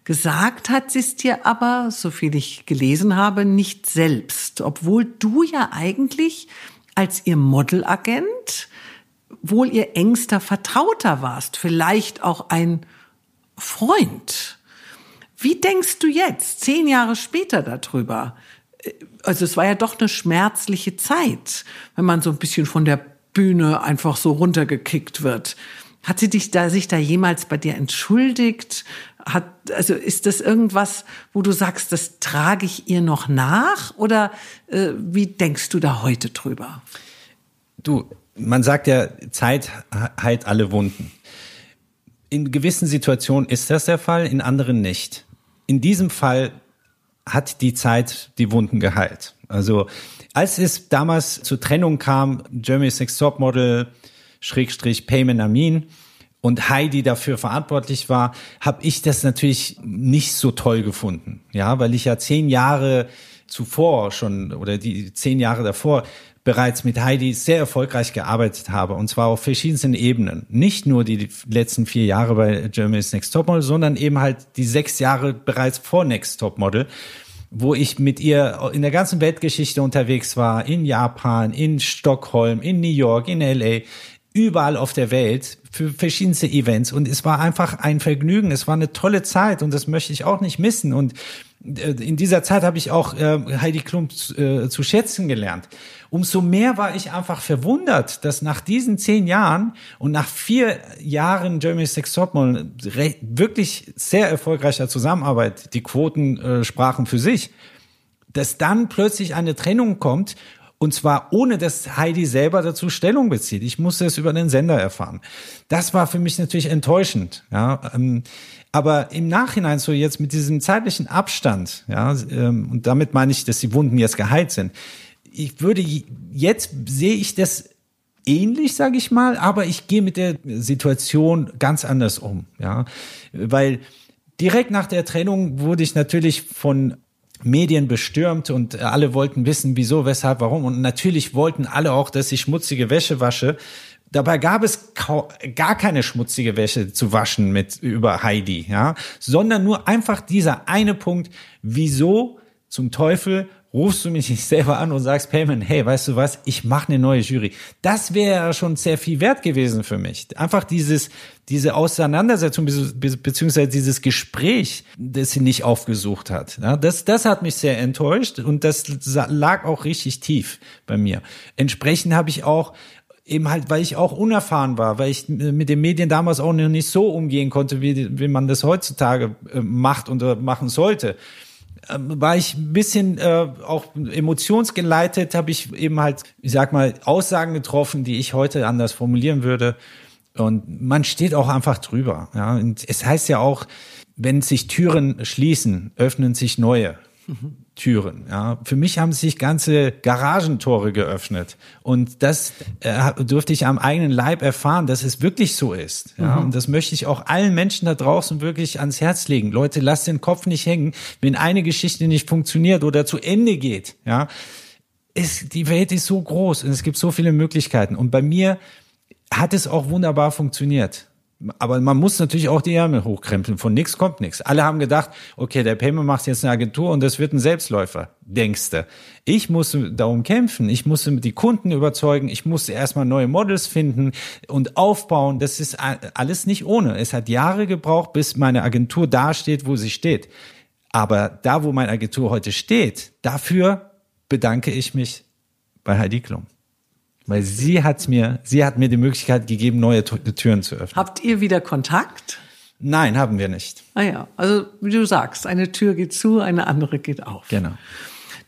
Gesagt hat sie es dir aber, so viel ich gelesen habe, nicht selbst, obwohl du ja eigentlich als ihr Modelagent wohl ihr engster Vertrauter warst, vielleicht auch ein Freund. Wie denkst du jetzt, zehn Jahre später darüber? Also es war ja doch eine schmerzliche Zeit, wenn man so ein bisschen von der Bühne einfach so runtergekickt wird. Hat sie dich da, sich da jemals bei dir entschuldigt? Hat, also ist das irgendwas, wo du sagst, das trage ich ihr noch nach? Oder äh, wie denkst du da heute drüber? Du, man sagt ja, Zeit heilt alle Wunden. In gewissen Situationen ist das der Fall, in anderen nicht in diesem Fall hat die Zeit die Wunden geheilt. Also als es damals zur Trennung kam, Jeremy's Next Top Model, Schrägstrich Payment Amin und Heidi dafür verantwortlich war, habe ich das natürlich nicht so toll gefunden. Ja, weil ich ja zehn Jahre zuvor schon oder die zehn Jahre davor bereits mit Heidi sehr erfolgreich gearbeitet habe und zwar auf verschiedensten Ebenen. Nicht nur die letzten vier Jahre bei Germany's Next Topmodel, sondern eben halt die sechs Jahre bereits vor Next Topmodel, wo ich mit ihr in der ganzen Weltgeschichte unterwegs war, in Japan, in Stockholm, in New York, in LA, überall auf der Welt für verschiedenste Events und es war einfach ein Vergnügen, es war eine tolle Zeit und das möchte ich auch nicht missen und in dieser Zeit habe ich auch äh, Heidi Klum äh, zu schätzen gelernt. Umso mehr war ich einfach verwundert, dass nach diesen zehn Jahren und nach vier Jahren Germany's Sex Topmodel wirklich sehr erfolgreicher Zusammenarbeit, die Quoten äh, sprachen für sich, dass dann plötzlich eine Trennung kommt und zwar ohne, dass Heidi selber dazu Stellung bezieht. Ich musste es über den Sender erfahren. Das war für mich natürlich enttäuschend. Ja, ähm, aber im Nachhinein so jetzt mit diesem zeitlichen Abstand, ja, ähm, und damit meine ich, dass die Wunden jetzt geheilt sind. Ich würde jetzt sehe ich das ähnlich, sage ich mal, aber ich gehe mit der Situation ganz anders um, ja, weil direkt nach der Trennung wurde ich natürlich von Medien bestürmt und alle wollten wissen, wieso, weshalb, warum. Und natürlich wollten alle auch, dass ich schmutzige Wäsche wasche. Dabei gab es gar keine schmutzige Wäsche zu waschen mit über Heidi, ja, sondern nur einfach dieser eine Punkt, wieso zum Teufel rufst du mich nicht selber an und sagst, Payment, hey, weißt du was, ich mache eine neue Jury. Das wäre schon sehr viel wert gewesen für mich. Einfach dieses, diese Auseinandersetzung beziehungsweise dieses Gespräch, das sie nicht aufgesucht hat. Ja, das, das hat mich sehr enttäuscht und das lag auch richtig tief bei mir. Entsprechend habe ich auch eben halt, weil ich auch unerfahren war, weil ich mit den Medien damals auch noch nicht so umgehen konnte, wie, wie man das heutzutage äh, macht und machen sollte war ich ein bisschen äh, auch emotionsgeleitet, habe ich eben halt, ich sag mal, Aussagen getroffen, die ich heute anders formulieren würde. Und man steht auch einfach drüber. Ja, und es heißt ja auch, wenn sich Türen schließen, öffnen sich neue. Türen. Ja, für mich haben sich ganze Garagentore geöffnet und das äh, durfte ich am eigenen Leib erfahren, dass es wirklich so ist. Ja, mhm. und das möchte ich auch allen Menschen da draußen wirklich ans Herz legen. Leute, lasst den Kopf nicht hängen, wenn eine Geschichte nicht funktioniert oder zu Ende geht. Ja, es, die Welt ist so groß und es gibt so viele Möglichkeiten. Und bei mir hat es auch wunderbar funktioniert. Aber man muss natürlich auch die Ärmel hochkrempeln. Von nichts kommt nichts. Alle haben gedacht, okay, der Payment macht jetzt eine Agentur und das wird ein Selbstläufer, denkste. Ich musste darum kämpfen. Ich musste die Kunden überzeugen. Ich musste erstmal neue Models finden und aufbauen. Das ist alles nicht ohne. Es hat Jahre gebraucht, bis meine Agentur da steht, wo sie steht. Aber da, wo meine Agentur heute steht, dafür bedanke ich mich bei Heidi Klum. Weil sie hat mir, sie hat mir die Möglichkeit gegeben, neue Türen zu öffnen. Habt ihr wieder Kontakt? Nein, haben wir nicht. Ah ja, also wie du sagst, eine Tür geht zu, eine andere geht auf. Genau.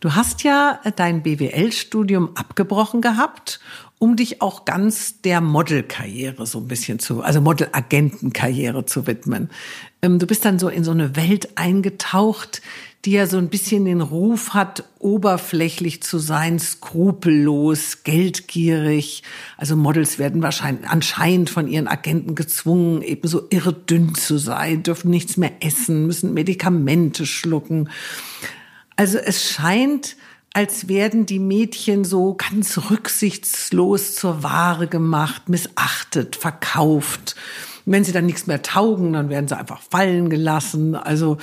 Du hast ja dein BWL-Studium abgebrochen gehabt, um dich auch ganz der Modelkarriere so ein bisschen zu, also Modelagentenkarriere zu widmen. Ähm, du bist dann so in so eine Welt eingetaucht, die ja so ein bisschen den Ruf hat, oberflächlich zu sein, skrupellos, geldgierig. Also Models werden wahrscheinlich anscheinend von ihren Agenten gezwungen, ebenso irre dünn zu sein, dürfen nichts mehr essen, müssen Medikamente schlucken. Also es scheint, als werden die Mädchen so ganz rücksichtslos zur Ware gemacht, missachtet, verkauft. wenn sie dann nichts mehr taugen, dann werden sie einfach fallen gelassen. Also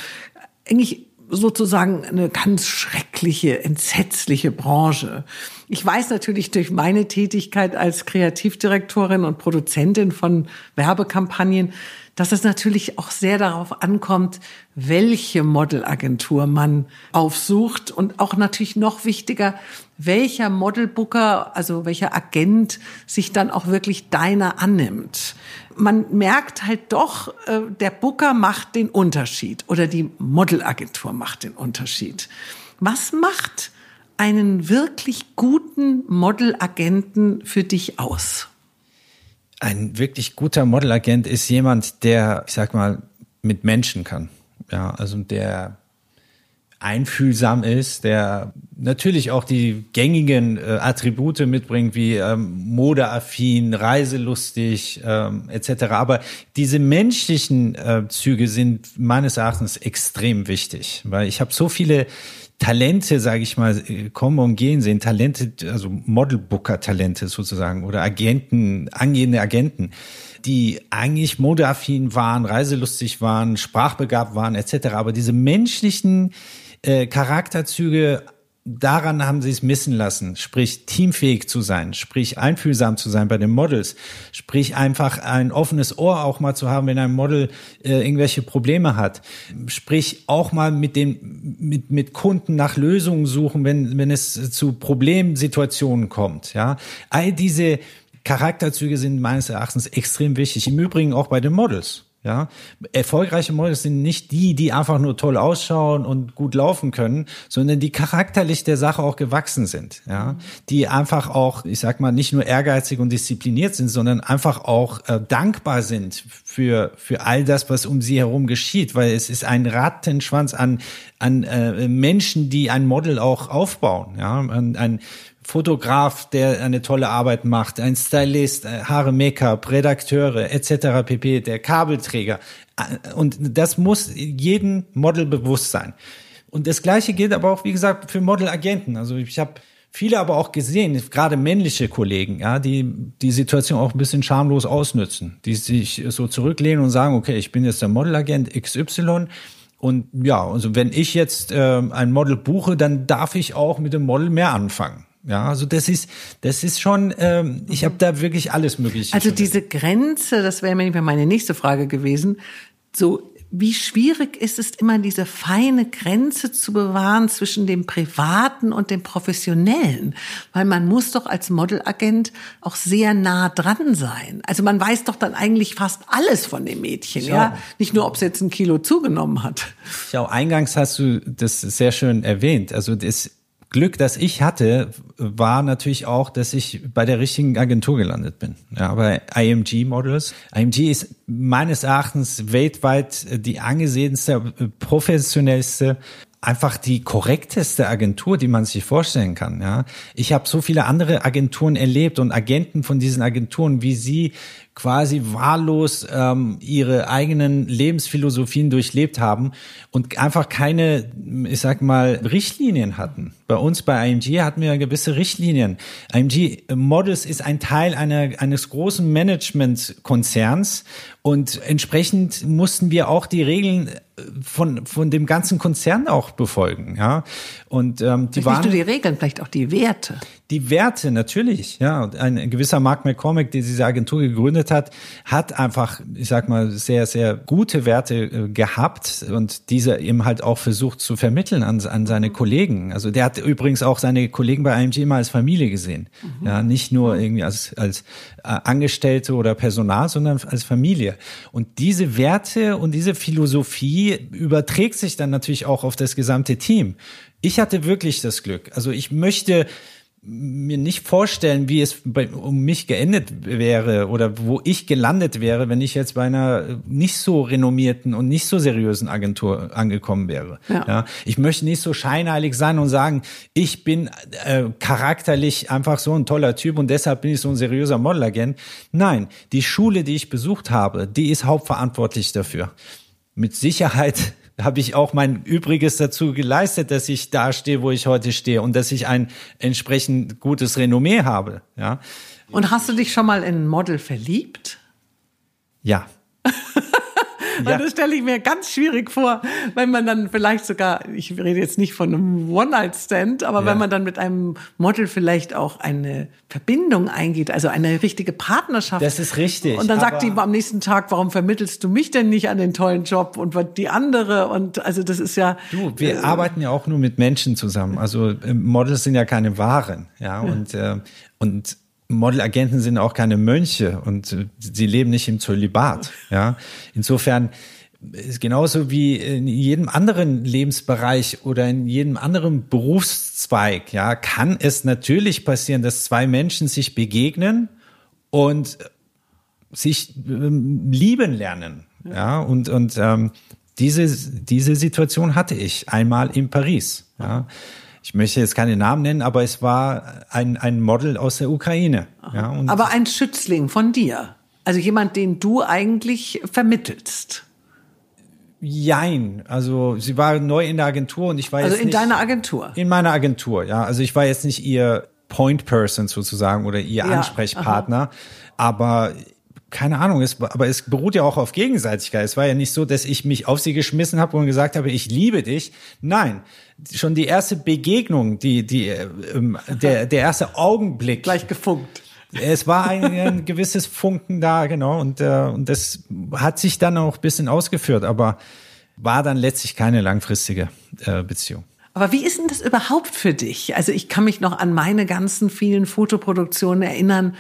eigentlich sozusagen eine ganz schreckliche, entsetzliche Branche. Ich weiß natürlich durch meine Tätigkeit als Kreativdirektorin und Produzentin von Werbekampagnen, dass es natürlich auch sehr darauf ankommt, welche Modelagentur man aufsucht und auch natürlich noch wichtiger, welcher Modelbooker, also welcher Agent sich dann auch wirklich deiner annimmt. Man merkt halt doch, äh, der Booker macht den Unterschied oder die Modelagentur macht den Unterschied. Was macht einen wirklich guten Modelagenten für dich aus? Ein wirklich guter Modelagent ist jemand, der, ich sag mal, mit Menschen kann. Ja, also der einfühlsam ist, der natürlich auch die gängigen äh, Attribute mitbringt, wie ähm, modeaffin, reiselustig ähm, etc. Aber diese menschlichen äh, Züge sind meines Erachtens extrem wichtig, weil ich habe so viele Talente, sage ich mal, äh, kommen und gehen sehen, Talente, also Modelbooker-Talente sozusagen oder Agenten, angehende Agenten, die eigentlich modeaffin waren, reiselustig waren, sprachbegabt waren etc. Aber diese menschlichen äh, Charakterzüge daran haben sie es missen lassen, sprich teamfähig zu sein, sprich einfühlsam zu sein bei den Models, sprich einfach ein offenes Ohr auch mal zu haben, wenn ein Model äh, irgendwelche Probleme hat, sprich auch mal mit den mit mit Kunden nach Lösungen suchen, wenn wenn es zu Problemsituationen kommt, ja, all diese Charakterzüge sind meines Erachtens extrem wichtig. Im Übrigen auch bei den Models. Ja, erfolgreiche Models sind nicht die, die einfach nur toll ausschauen und gut laufen können, sondern die charakterlich der Sache auch gewachsen sind. Ja, die einfach auch, ich sag mal, nicht nur ehrgeizig und diszipliniert sind, sondern einfach auch äh, dankbar sind für für all das, was um sie herum geschieht, weil es ist ein Rattenschwanz an an äh, Menschen, die ein Model auch aufbauen. Ja, ein, ein Fotograf, der eine tolle Arbeit macht, ein Stylist, äh, Haare, Make-up, Redakteure etc. pp, der Kabelträger. Äh, und das muss jedem Model bewusst sein. Und das Gleiche gilt aber auch, wie gesagt, für Modelagenten. Also ich habe viele aber auch gesehen, gerade männliche Kollegen, ja, die die Situation auch ein bisschen schamlos ausnützen, die sich so zurücklehnen und sagen, okay, ich bin jetzt der Modelagent XY und ja, also wenn ich jetzt äh, ein Model buche, dann darf ich auch mit dem Model mehr anfangen. Ja, also das ist, das ist schon, ähm, ich habe da wirklich alles Mögliche. Also diese Grenze, das wäre meine nächste Frage gewesen. So, wie schwierig ist es immer, diese feine Grenze zu bewahren zwischen dem Privaten und dem Professionellen? Weil man muss doch als Modelagent auch sehr nah dran sein. Also man weiß doch dann eigentlich fast alles von dem Mädchen, ja? ja? Nicht nur, ob es jetzt ein Kilo zugenommen hat. Ja, eingangs hast du das sehr schön erwähnt. Also das Glück, das ich hatte, war natürlich auch, dass ich bei der richtigen Agentur gelandet bin. Ja, bei IMG Models. IMG ist meines Erachtens weltweit die angesehenste, professionellste einfach die korrekteste Agentur, die man sich vorstellen kann. Ja, ich habe so viele andere Agenturen erlebt und Agenten von diesen Agenturen, wie sie quasi wahllos ähm, ihre eigenen Lebensphilosophien durchlebt haben und einfach keine, ich sag mal, Richtlinien hatten. Bei uns bei IMG hatten wir gewisse Richtlinien. IMG Models ist ein Teil einer, eines großen Managementkonzerns und entsprechend mussten wir auch die Regeln von, von dem ganzen Konzern auch befolgen, ja. Und ähm, die vielleicht waren nicht nur die Regeln, vielleicht auch die Werte. Die Werte natürlich, ja. Und ein gewisser Mark McCormick, der diese Agentur gegründet hat, hat einfach, ich sag mal, sehr, sehr gute Werte äh, gehabt und diese eben halt auch versucht zu vermitteln an, an seine Kollegen. Also der hat übrigens auch seine Kollegen bei IMG immer als Familie gesehen, mhm. ja, nicht nur irgendwie als als äh, Angestellte oder Personal, sondern als Familie. Und diese Werte und diese Philosophie überträgt sich dann natürlich auch auf das gesamte Team. Ich hatte wirklich das Glück. Also ich möchte mir nicht vorstellen, wie es bei, um mich geendet wäre oder wo ich gelandet wäre, wenn ich jetzt bei einer nicht so renommierten und nicht so seriösen Agentur angekommen wäre. Ja. ja ich möchte nicht so scheinheilig sein und sagen, ich bin äh, charakterlich einfach so ein toller Typ und deshalb bin ich so ein seriöser Modelagent. Nein, die Schule, die ich besucht habe, die ist hauptverantwortlich dafür. Mit Sicherheit habe ich auch mein Übriges dazu geleistet, dass ich da stehe, wo ich heute stehe und dass ich ein entsprechend gutes Renommee habe. Ja. Und hast du dich schon mal in ein Model verliebt? Ja. <laughs> Ja. Das stelle ich mir ganz schwierig vor, wenn man dann vielleicht sogar, ich rede jetzt nicht von einem One-Night-Stand, aber ja. wenn man dann mit einem Model vielleicht auch eine Verbindung eingeht, also eine richtige Partnerschaft. Das ist richtig. Und dann sagt die am nächsten Tag, warum vermittelst du mich denn nicht an den tollen Job und die andere? Und also das ist ja. Du, wir äh, arbeiten ja auch nur mit Menschen zusammen. Also äh, Models sind ja keine Waren, ja. Und, äh, und Modelagenten sind auch keine Mönche und sie leben nicht im Zölibat. Ja, insofern ist genauso wie in jedem anderen Lebensbereich oder in jedem anderen Berufszweig, ja, kann es natürlich passieren, dass zwei Menschen sich begegnen und sich ähm, lieben lernen. Ja, und, und ähm, diese, diese Situation hatte ich einmal in Paris. Ja ich möchte jetzt keine Namen nennen, aber es war ein, ein Model aus der Ukraine. Ja, aber ein Schützling von dir. Also jemand, den du eigentlich vermittelst. Jein. Also sie war neu in der Agentur und ich war also jetzt. Also in deiner Agentur. In meiner Agentur, ja. Also ich war jetzt nicht ihr Point Person sozusagen oder ihr ja, Ansprechpartner. Aha. Aber keine Ahnung, es, aber es beruht ja auch auf Gegenseitigkeit. Es war ja nicht so, dass ich mich auf sie geschmissen habe und gesagt habe, ich liebe dich. Nein, schon die erste Begegnung, die, die, ähm, der, der erste Augenblick. Gleich gefunkt. Es war ein, ein gewisses Funken da, genau, und, äh, und das hat sich dann auch bisschen ausgeführt, aber war dann letztlich keine langfristige äh, Beziehung. Aber wie ist denn das überhaupt für dich? Also ich kann mich noch an meine ganzen vielen Fotoproduktionen erinnern,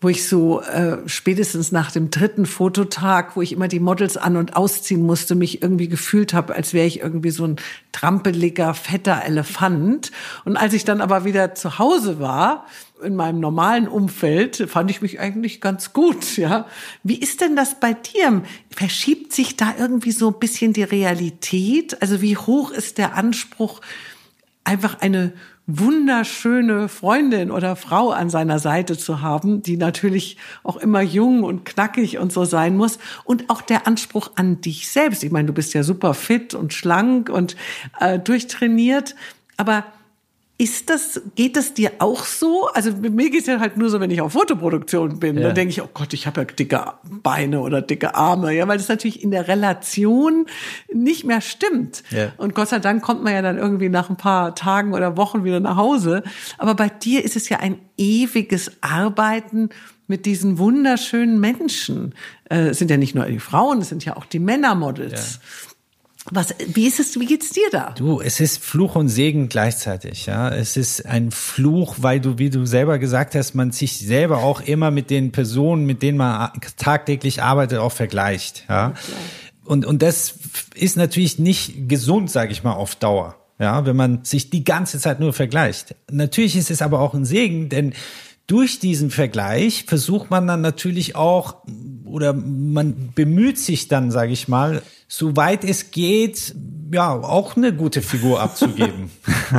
wo ich so äh, spätestens nach dem dritten Fototag, wo ich immer die Models an und ausziehen musste, mich irgendwie gefühlt habe, als wäre ich irgendwie so ein trampeliger, fetter Elefant. Und als ich dann aber wieder zu Hause war, in meinem normalen Umfeld, fand ich mich eigentlich ganz gut, ja. Wie ist denn das bei dir? Verschiebt sich da irgendwie so ein bisschen die Realität? Also wie hoch ist der Anspruch, einfach eine wunderschöne Freundin oder Frau an seiner Seite zu haben, die natürlich auch immer jung und knackig und so sein muss. Und auch der Anspruch an dich selbst. Ich meine, du bist ja super fit und schlank und äh, durchtrainiert. Aber ist das, geht das dir auch so? Also mir geht es ja halt nur so, wenn ich auf Fotoproduktion bin. Ja. Dann denke ich, oh Gott, ich habe ja dicke Beine oder dicke Arme. Ja, weil das natürlich in der Relation nicht mehr stimmt. Ja. Und Gott sei Dank kommt man ja dann irgendwie nach ein paar Tagen oder Wochen wieder nach Hause. Aber bei dir ist es ja ein ewiges Arbeiten mit diesen wunderschönen Menschen. Äh, es sind ja nicht nur die Frauen, es sind ja auch die Männermodels. Ja. Was, wie ist es, wie geht's dir da? Du, es ist Fluch und Segen gleichzeitig, ja. Es ist ein Fluch, weil du, wie du selber gesagt hast, man sich selber auch immer mit den Personen, mit denen man tagtäglich arbeitet, auch vergleicht, ja. Okay. Und, und das ist natürlich nicht gesund, sage ich mal, auf Dauer. Ja, wenn man sich die ganze Zeit nur vergleicht. Natürlich ist es aber auch ein Segen, denn durch diesen Vergleich versucht man dann natürlich auch oder man bemüht sich dann, sage ich mal, soweit es geht, ja, auch eine gute Figur abzugeben.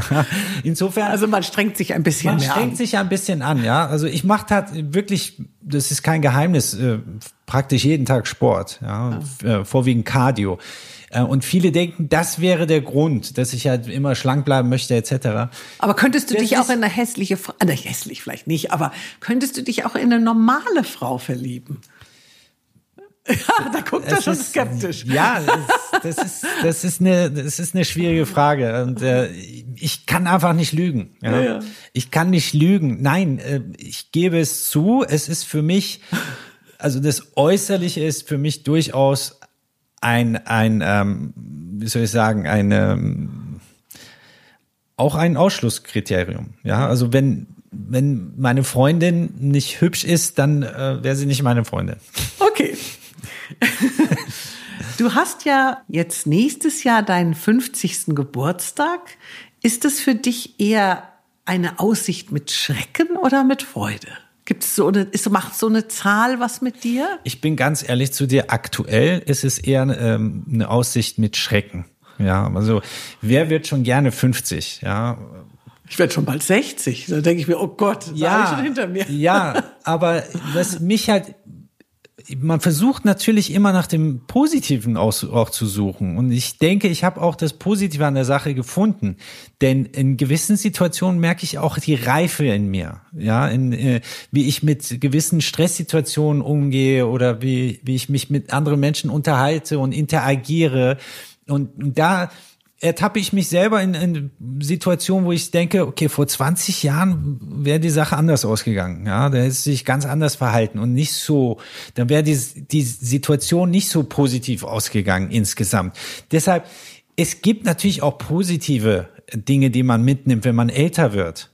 <laughs> Insofern. Also man strengt sich ein bisschen man mehr strengt sich ein bisschen an, ja. Also ich mache halt wirklich, das ist kein Geheimnis, äh, praktisch jeden Tag Sport, ja, ja. Äh, vorwiegend Cardio. Äh, und viele denken, das wäre der Grund, dass ich halt immer schlank bleiben möchte, etc. Aber könntest du das dich auch in eine hässliche Frau, äh, hässlich vielleicht nicht, aber könntest du dich auch in eine normale Frau verlieben? Ja, <laughs> da guckt er schon ist, skeptisch. Ja, das, das, ist, das, ist eine, das ist eine schwierige Frage. Und äh, ich kann einfach nicht lügen. Ja? Ja, ja. Ich kann nicht lügen. Nein, äh, ich gebe es zu. Es ist für mich, also das Äußerliche ist für mich durchaus ein, ein ähm, wie soll ich sagen, eine, ähm, auch ein Ausschlusskriterium. Ja, also wenn, wenn meine Freundin nicht hübsch ist, dann äh, wäre sie nicht meine Freundin. Okay. <laughs> du hast ja jetzt nächstes Jahr deinen 50. Geburtstag. Ist es für dich eher eine Aussicht mit Schrecken oder mit Freude? Gibt es so eine, ist, macht so eine Zahl was mit dir? Ich bin ganz ehrlich zu dir. Aktuell ist es eher ähm, eine Aussicht mit Schrecken. Ja, also wer wird schon gerne 50? Ja, ich werde schon bald 60. Da denke ich mir, oh Gott, ja, schon hinter mir. Ja, <laughs> aber was mich halt man versucht natürlich immer nach dem Positiven auch zu suchen. Und ich denke, ich habe auch das Positive an der Sache gefunden. Denn in gewissen Situationen merke ich auch die Reife in mir. Ja, in, äh, wie ich mit gewissen Stresssituationen umgehe oder wie, wie ich mich mit anderen Menschen unterhalte und interagiere. Und, und da ertappe ich mich selber in, in Situationen, wo ich denke, okay, vor 20 Jahren wäre die Sache anders ausgegangen. Ja, da hätte sich ganz anders verhalten und nicht so, dann wäre die, die Situation nicht so positiv ausgegangen insgesamt. Deshalb, es gibt natürlich auch positive Dinge, die man mitnimmt, wenn man älter wird.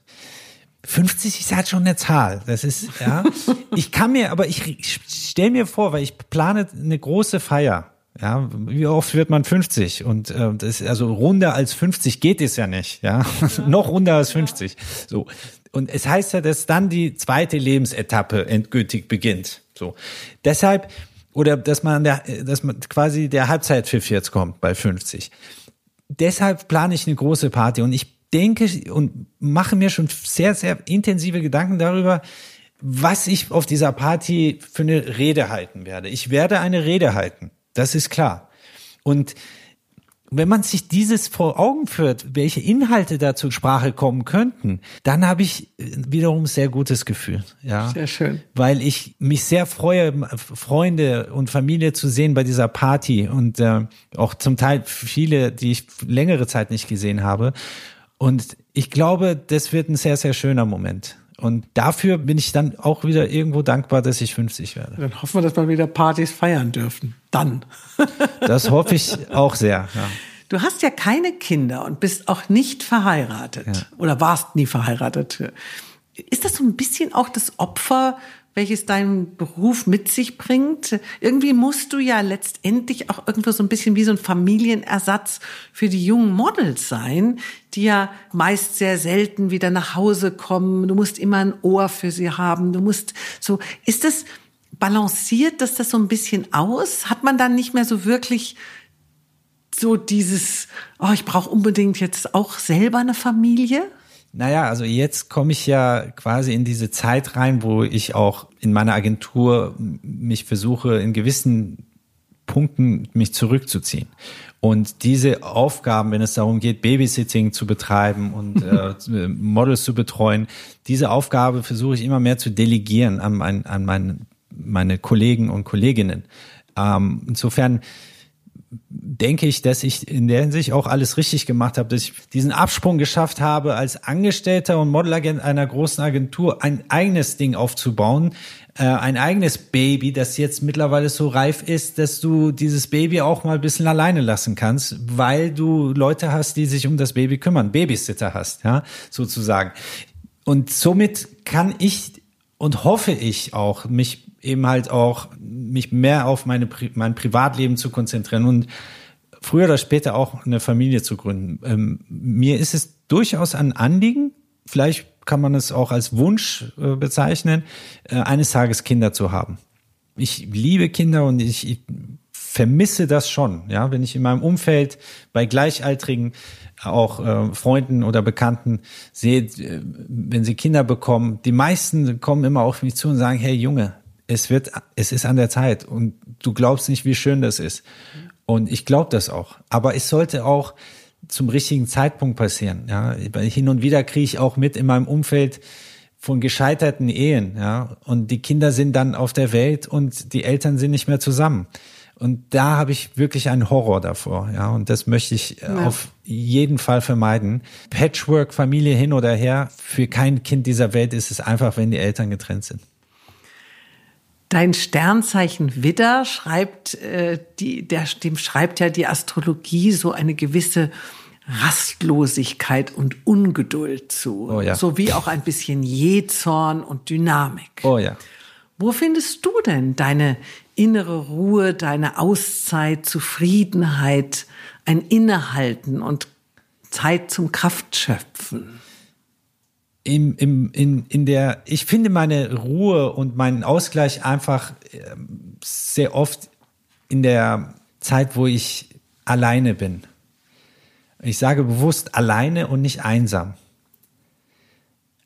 50 ist halt schon eine Zahl. Das ist, ja. <laughs> Ich kann mir, aber ich, ich stell mir vor, weil ich plane eine große Feier ja, wie oft wird man 50? Und äh, das also runder als 50 geht es ja nicht, ja, ja. <laughs> noch runder als 50. Ja. So und es heißt ja, dass dann die zweite Lebensetappe endgültig beginnt. So deshalb oder dass man der, dass man quasi der Halbzeitpfiff jetzt kommt bei 50. Deshalb plane ich eine große Party und ich denke und mache mir schon sehr sehr intensive Gedanken darüber, was ich auf dieser Party für eine Rede halten werde. Ich werde eine Rede halten. Das ist klar. Und wenn man sich dieses vor Augen führt, welche Inhalte da zur Sprache kommen könnten, dann habe ich wiederum sehr gutes Gefühl. Ja, sehr schön, weil ich mich sehr freue, Freunde und Familie zu sehen bei dieser Party und äh, auch zum Teil viele, die ich längere Zeit nicht gesehen habe. Und ich glaube, das wird ein sehr sehr schöner Moment. Und dafür bin ich dann auch wieder irgendwo dankbar, dass ich 50 werde. Dann hoffen wir, dass wir wieder Partys feiern dürfen. Dann. <laughs> Das hoffe ich auch sehr. Ja. Du hast ja keine Kinder und bist auch nicht verheiratet ja. oder warst nie verheiratet. Ist das so ein bisschen auch das Opfer welches dein Beruf mit sich bringt. Irgendwie musst du ja letztendlich auch irgendwo so ein bisschen wie so ein Familienersatz für die jungen Models sein, die ja meist sehr selten wieder nach Hause kommen. Du musst immer ein Ohr für sie haben. Du musst so, ist das balanciert, dass das so ein bisschen aus? Hat man dann nicht mehr so wirklich so dieses, oh, ich brauche unbedingt jetzt auch selber eine Familie? Naja, also jetzt komme ich ja quasi in diese Zeit rein, wo ich auch in meiner Agentur mich versuche, in gewissen Punkten mich zurückzuziehen. Und diese Aufgaben, wenn es darum geht, Babysitting zu betreiben und <laughs> äh, Models zu betreuen, diese Aufgabe versuche ich immer mehr zu delegieren an, an, an mein, meine Kollegen und Kolleginnen. Ähm, insofern denke ich, dass ich in der Hinsicht auch alles richtig gemacht habe, dass ich diesen Absprung geschafft habe, als Angestellter und Modelagent einer großen Agentur ein eigenes Ding aufzubauen, äh, ein eigenes Baby, das jetzt mittlerweile so reif ist, dass du dieses Baby auch mal ein bisschen alleine lassen kannst, weil du Leute hast, die sich um das Baby kümmern, Babysitter hast, ja, sozusagen. Und somit kann ich und hoffe ich auch, mich eben halt auch mich mehr auf meine, mein Privatleben zu konzentrieren und früher oder später auch eine Familie zu gründen. Ähm, mir ist es durchaus ein Anliegen, vielleicht kann man es auch als Wunsch äh, bezeichnen, äh, eines Tages Kinder zu haben. ich liebe Kinder und ich, ich vermisse das schon, ja, wenn ich in meinem Umfeld bei Gleichaltrigen auch äh, Freunden oder Bekannten sehe, äh, wenn sie Kinder bekommen, die meisten kommen immer auf mich zu und sagen, hey Junge, es wird, es ist an der Zeit und du glaubst nicht, wie schön das ist. Und ich glaube das auch. Aber es sollte auch zum richtigen Zeitpunkt passieren. Ja, hin und wieder kriege ich auch mit in meinem Umfeld von gescheiterten Ehen. Ja, und die Kinder sind dann auf der Welt und die Eltern sind nicht mehr zusammen. Und da habe ich wirklich einen Horror davor, ja. Und das möchte ich ja. auf jeden Fall vermeiden. Patchwork, Familie hin oder her, für kein Kind dieser Welt ist es einfach, wenn die Eltern getrennt sind. Dein Sternzeichen Widder schreibt, äh, die, der, dem schreibt ja die Astrologie so eine gewisse Rastlosigkeit und Ungeduld zu. Oh ja. Sowie auch ein bisschen Jähzorn und Dynamik. Oh ja. Wo findest du denn deine innere Ruhe, deine Auszeit, Zufriedenheit, ein Innehalten und Zeit zum Kraftschöpfen? Im, im, in, in der, ich finde meine Ruhe und meinen Ausgleich einfach ähm, sehr oft in der Zeit, wo ich alleine bin. Ich sage bewusst alleine und nicht einsam.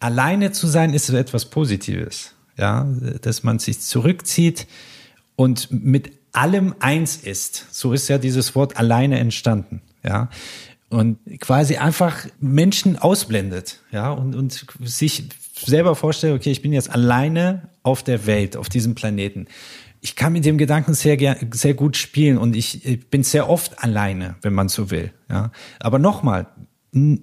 Alleine zu sein ist etwas Positives, ja, dass man sich zurückzieht und mit allem eins ist. So ist ja dieses Wort alleine entstanden, ja. Und quasi einfach Menschen ausblendet, ja, und, und sich selber vorstellt, okay, ich bin jetzt alleine auf der Welt, auf diesem Planeten ich kann mit dem Gedanken sehr, sehr gut spielen und ich, ich bin sehr oft alleine, wenn man so will. Ja. Aber nochmal,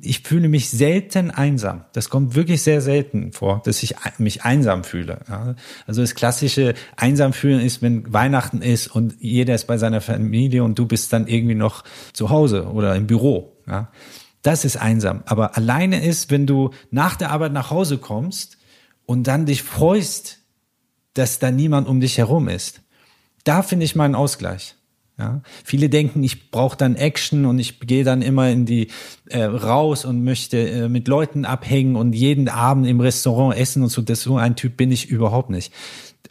ich fühle mich selten einsam. Das kommt wirklich sehr selten vor, dass ich mich einsam fühle. Ja. Also das klassische einsam fühlen ist, wenn Weihnachten ist und jeder ist bei seiner Familie und du bist dann irgendwie noch zu Hause oder im Büro. Ja. Das ist einsam. Aber alleine ist, wenn du nach der Arbeit nach Hause kommst und dann dich freust, dass da niemand um dich herum ist. Da finde ich meinen Ausgleich. Ja, viele denken, ich brauche dann Action und ich gehe dann immer in die äh, raus und möchte äh, mit Leuten abhängen und jeden Abend im Restaurant essen und so. Das so ein Typ bin ich überhaupt nicht.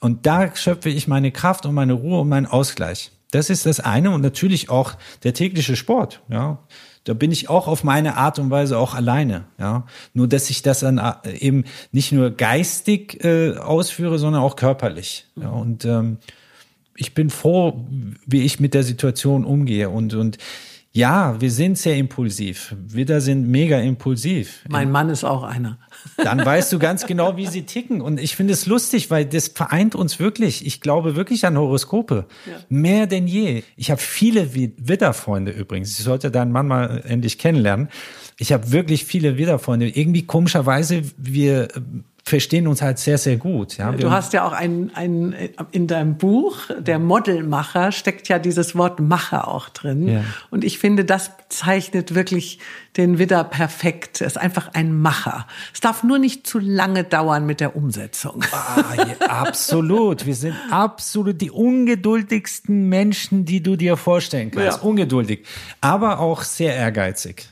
Und da schöpfe ich meine Kraft und meine Ruhe und meinen Ausgleich. Das ist das eine und natürlich auch der tägliche Sport. Ja, da bin ich auch auf meine Art und Weise auch alleine. Ja, nur dass ich das dann äh, eben nicht nur geistig äh, ausführe, sondern auch körperlich. Ja, und ähm, ich bin froh, wie ich mit der Situation umgehe und und ja, wir sind sehr impulsiv. Widder sind mega impulsiv. Mein Mann ist auch einer. Dann weißt du ganz genau, wie sie ticken. Und ich finde es lustig, weil das vereint uns wirklich. Ich glaube wirklich an Horoskope. Ja. Mehr denn je. Ich habe viele Widderfreunde übrigens. Ich sollte deinen Mann mal endlich kennenlernen. Ich habe wirklich viele Widderfreunde. Irgendwie komischerweise, wir verstehen uns halt sehr, sehr gut. Ja. Du hast ja auch ein, ein, in deinem Buch, der Modelmacher, steckt ja dieses Wort Macher auch drin. Ja. Und ich finde, das zeichnet wirklich den Widder perfekt. Er ist einfach ein Macher. Es darf nur nicht zu lange dauern mit der Umsetzung. Ah, ja, absolut. Wir sind absolut die ungeduldigsten Menschen, die du dir vorstellen kannst. Ja. Ungeduldig. Aber auch sehr ehrgeizig.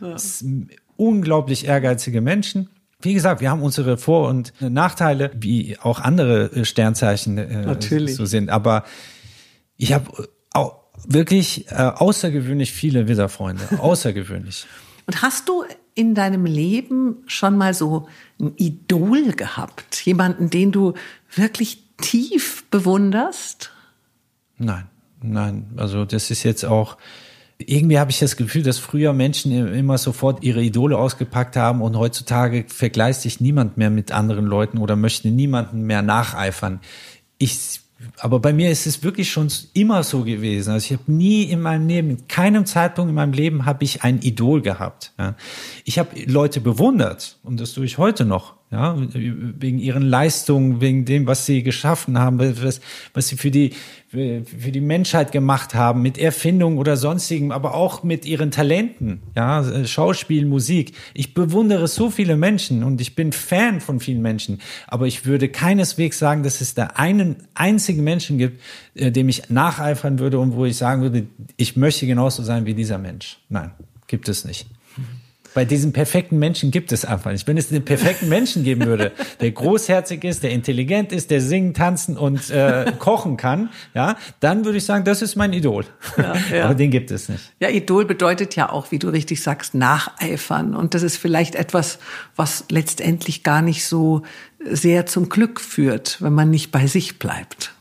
Unglaublich ehrgeizige Menschen wie gesagt, wir haben unsere Vor- und Nachteile, wie auch andere äh, Sternzeichen äh, Natürlich. so sind. Aber ich habe auch wirklich äh, außergewöhnlich viele Widderfreunde. <laughs> Außergewöhnlich. und hast du in deinem Leben schon mal so ein Idol gehabt? Jemanden, den du wirklich tief bewunderst? Nein, nein. Also das ist jetzt auch irgendwie habe ich das Gefühl, dass früher Menschen immer sofort ihre Idole ausgepackt haben und heutzutage vergleicht sich niemand mehr mit anderen Leuten oder möchte niemanden mehr nacheifern. Ich aber bei mir ist es wirklich schon immer so gewesen. Also ich habe nie in meinem Leben, in keinem Zeitpunkt in meinem Leben habe ich ein Idol gehabt. Ich habe Leute bewundert und das tue ich heute noch ja, wegen ihren Leistungen, wegen dem, was sie geschaffen haben, was, was sie für die, für die Menschheit gemacht haben, mit Erfindungen oder sonstigem, aber auch mit ihren Talenten, ja, Schauspiel, Musik. Ich bewundere so viele Menschen und ich bin Fan von vielen Menschen, aber ich würde keineswegs sagen, dass es da einen einzigen Menschen gibt, äh, dem ich nacheifern würde und wo ich sagen würde, ich möchte genauso sein wie dieser Mensch. Nein, gibt es nicht. Bei diesem perfekten Menschen gibt es einfach nicht. Wenn es einen perfekten Menschen geben würde, <laughs> der großherzig ist, der intelligent ist, der singen, tanzen und äh, kochen kann, ja, dann würde ich sagen, das ist mein Idol. Ja, ja. Aber den gibt es nicht. Ja, Idol bedeutet ja auch, wie du richtig sagst, nacheifern. Und das ist vielleicht etwas, was letztendlich gar nicht so sehr zum Glück führt, wenn man nicht bei sich bleibt.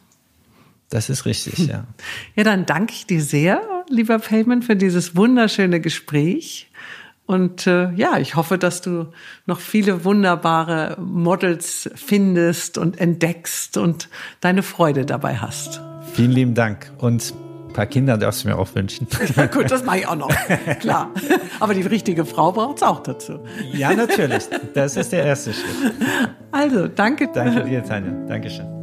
Das ist richtig, ja. Ja, dann danke ich dir sehr, lieber Payman, für dieses wunderschöne Gespräch. Und äh, ja, ich hoffe, dass du noch viele wunderbare Models findest und entdeckst und deine Freude dabei hast. Vielen lieben Dank und ein paar Kinder darfst du mir auch wünschen. <laughs> Ja, gut, das mache ich auch noch. <laughs> Klar. Aber die richtige Frau braucht es auch dazu. Ja, natürlich. Das ist der erste Schritt. Also, danke. Danke dir, Tanja. Dankeschön.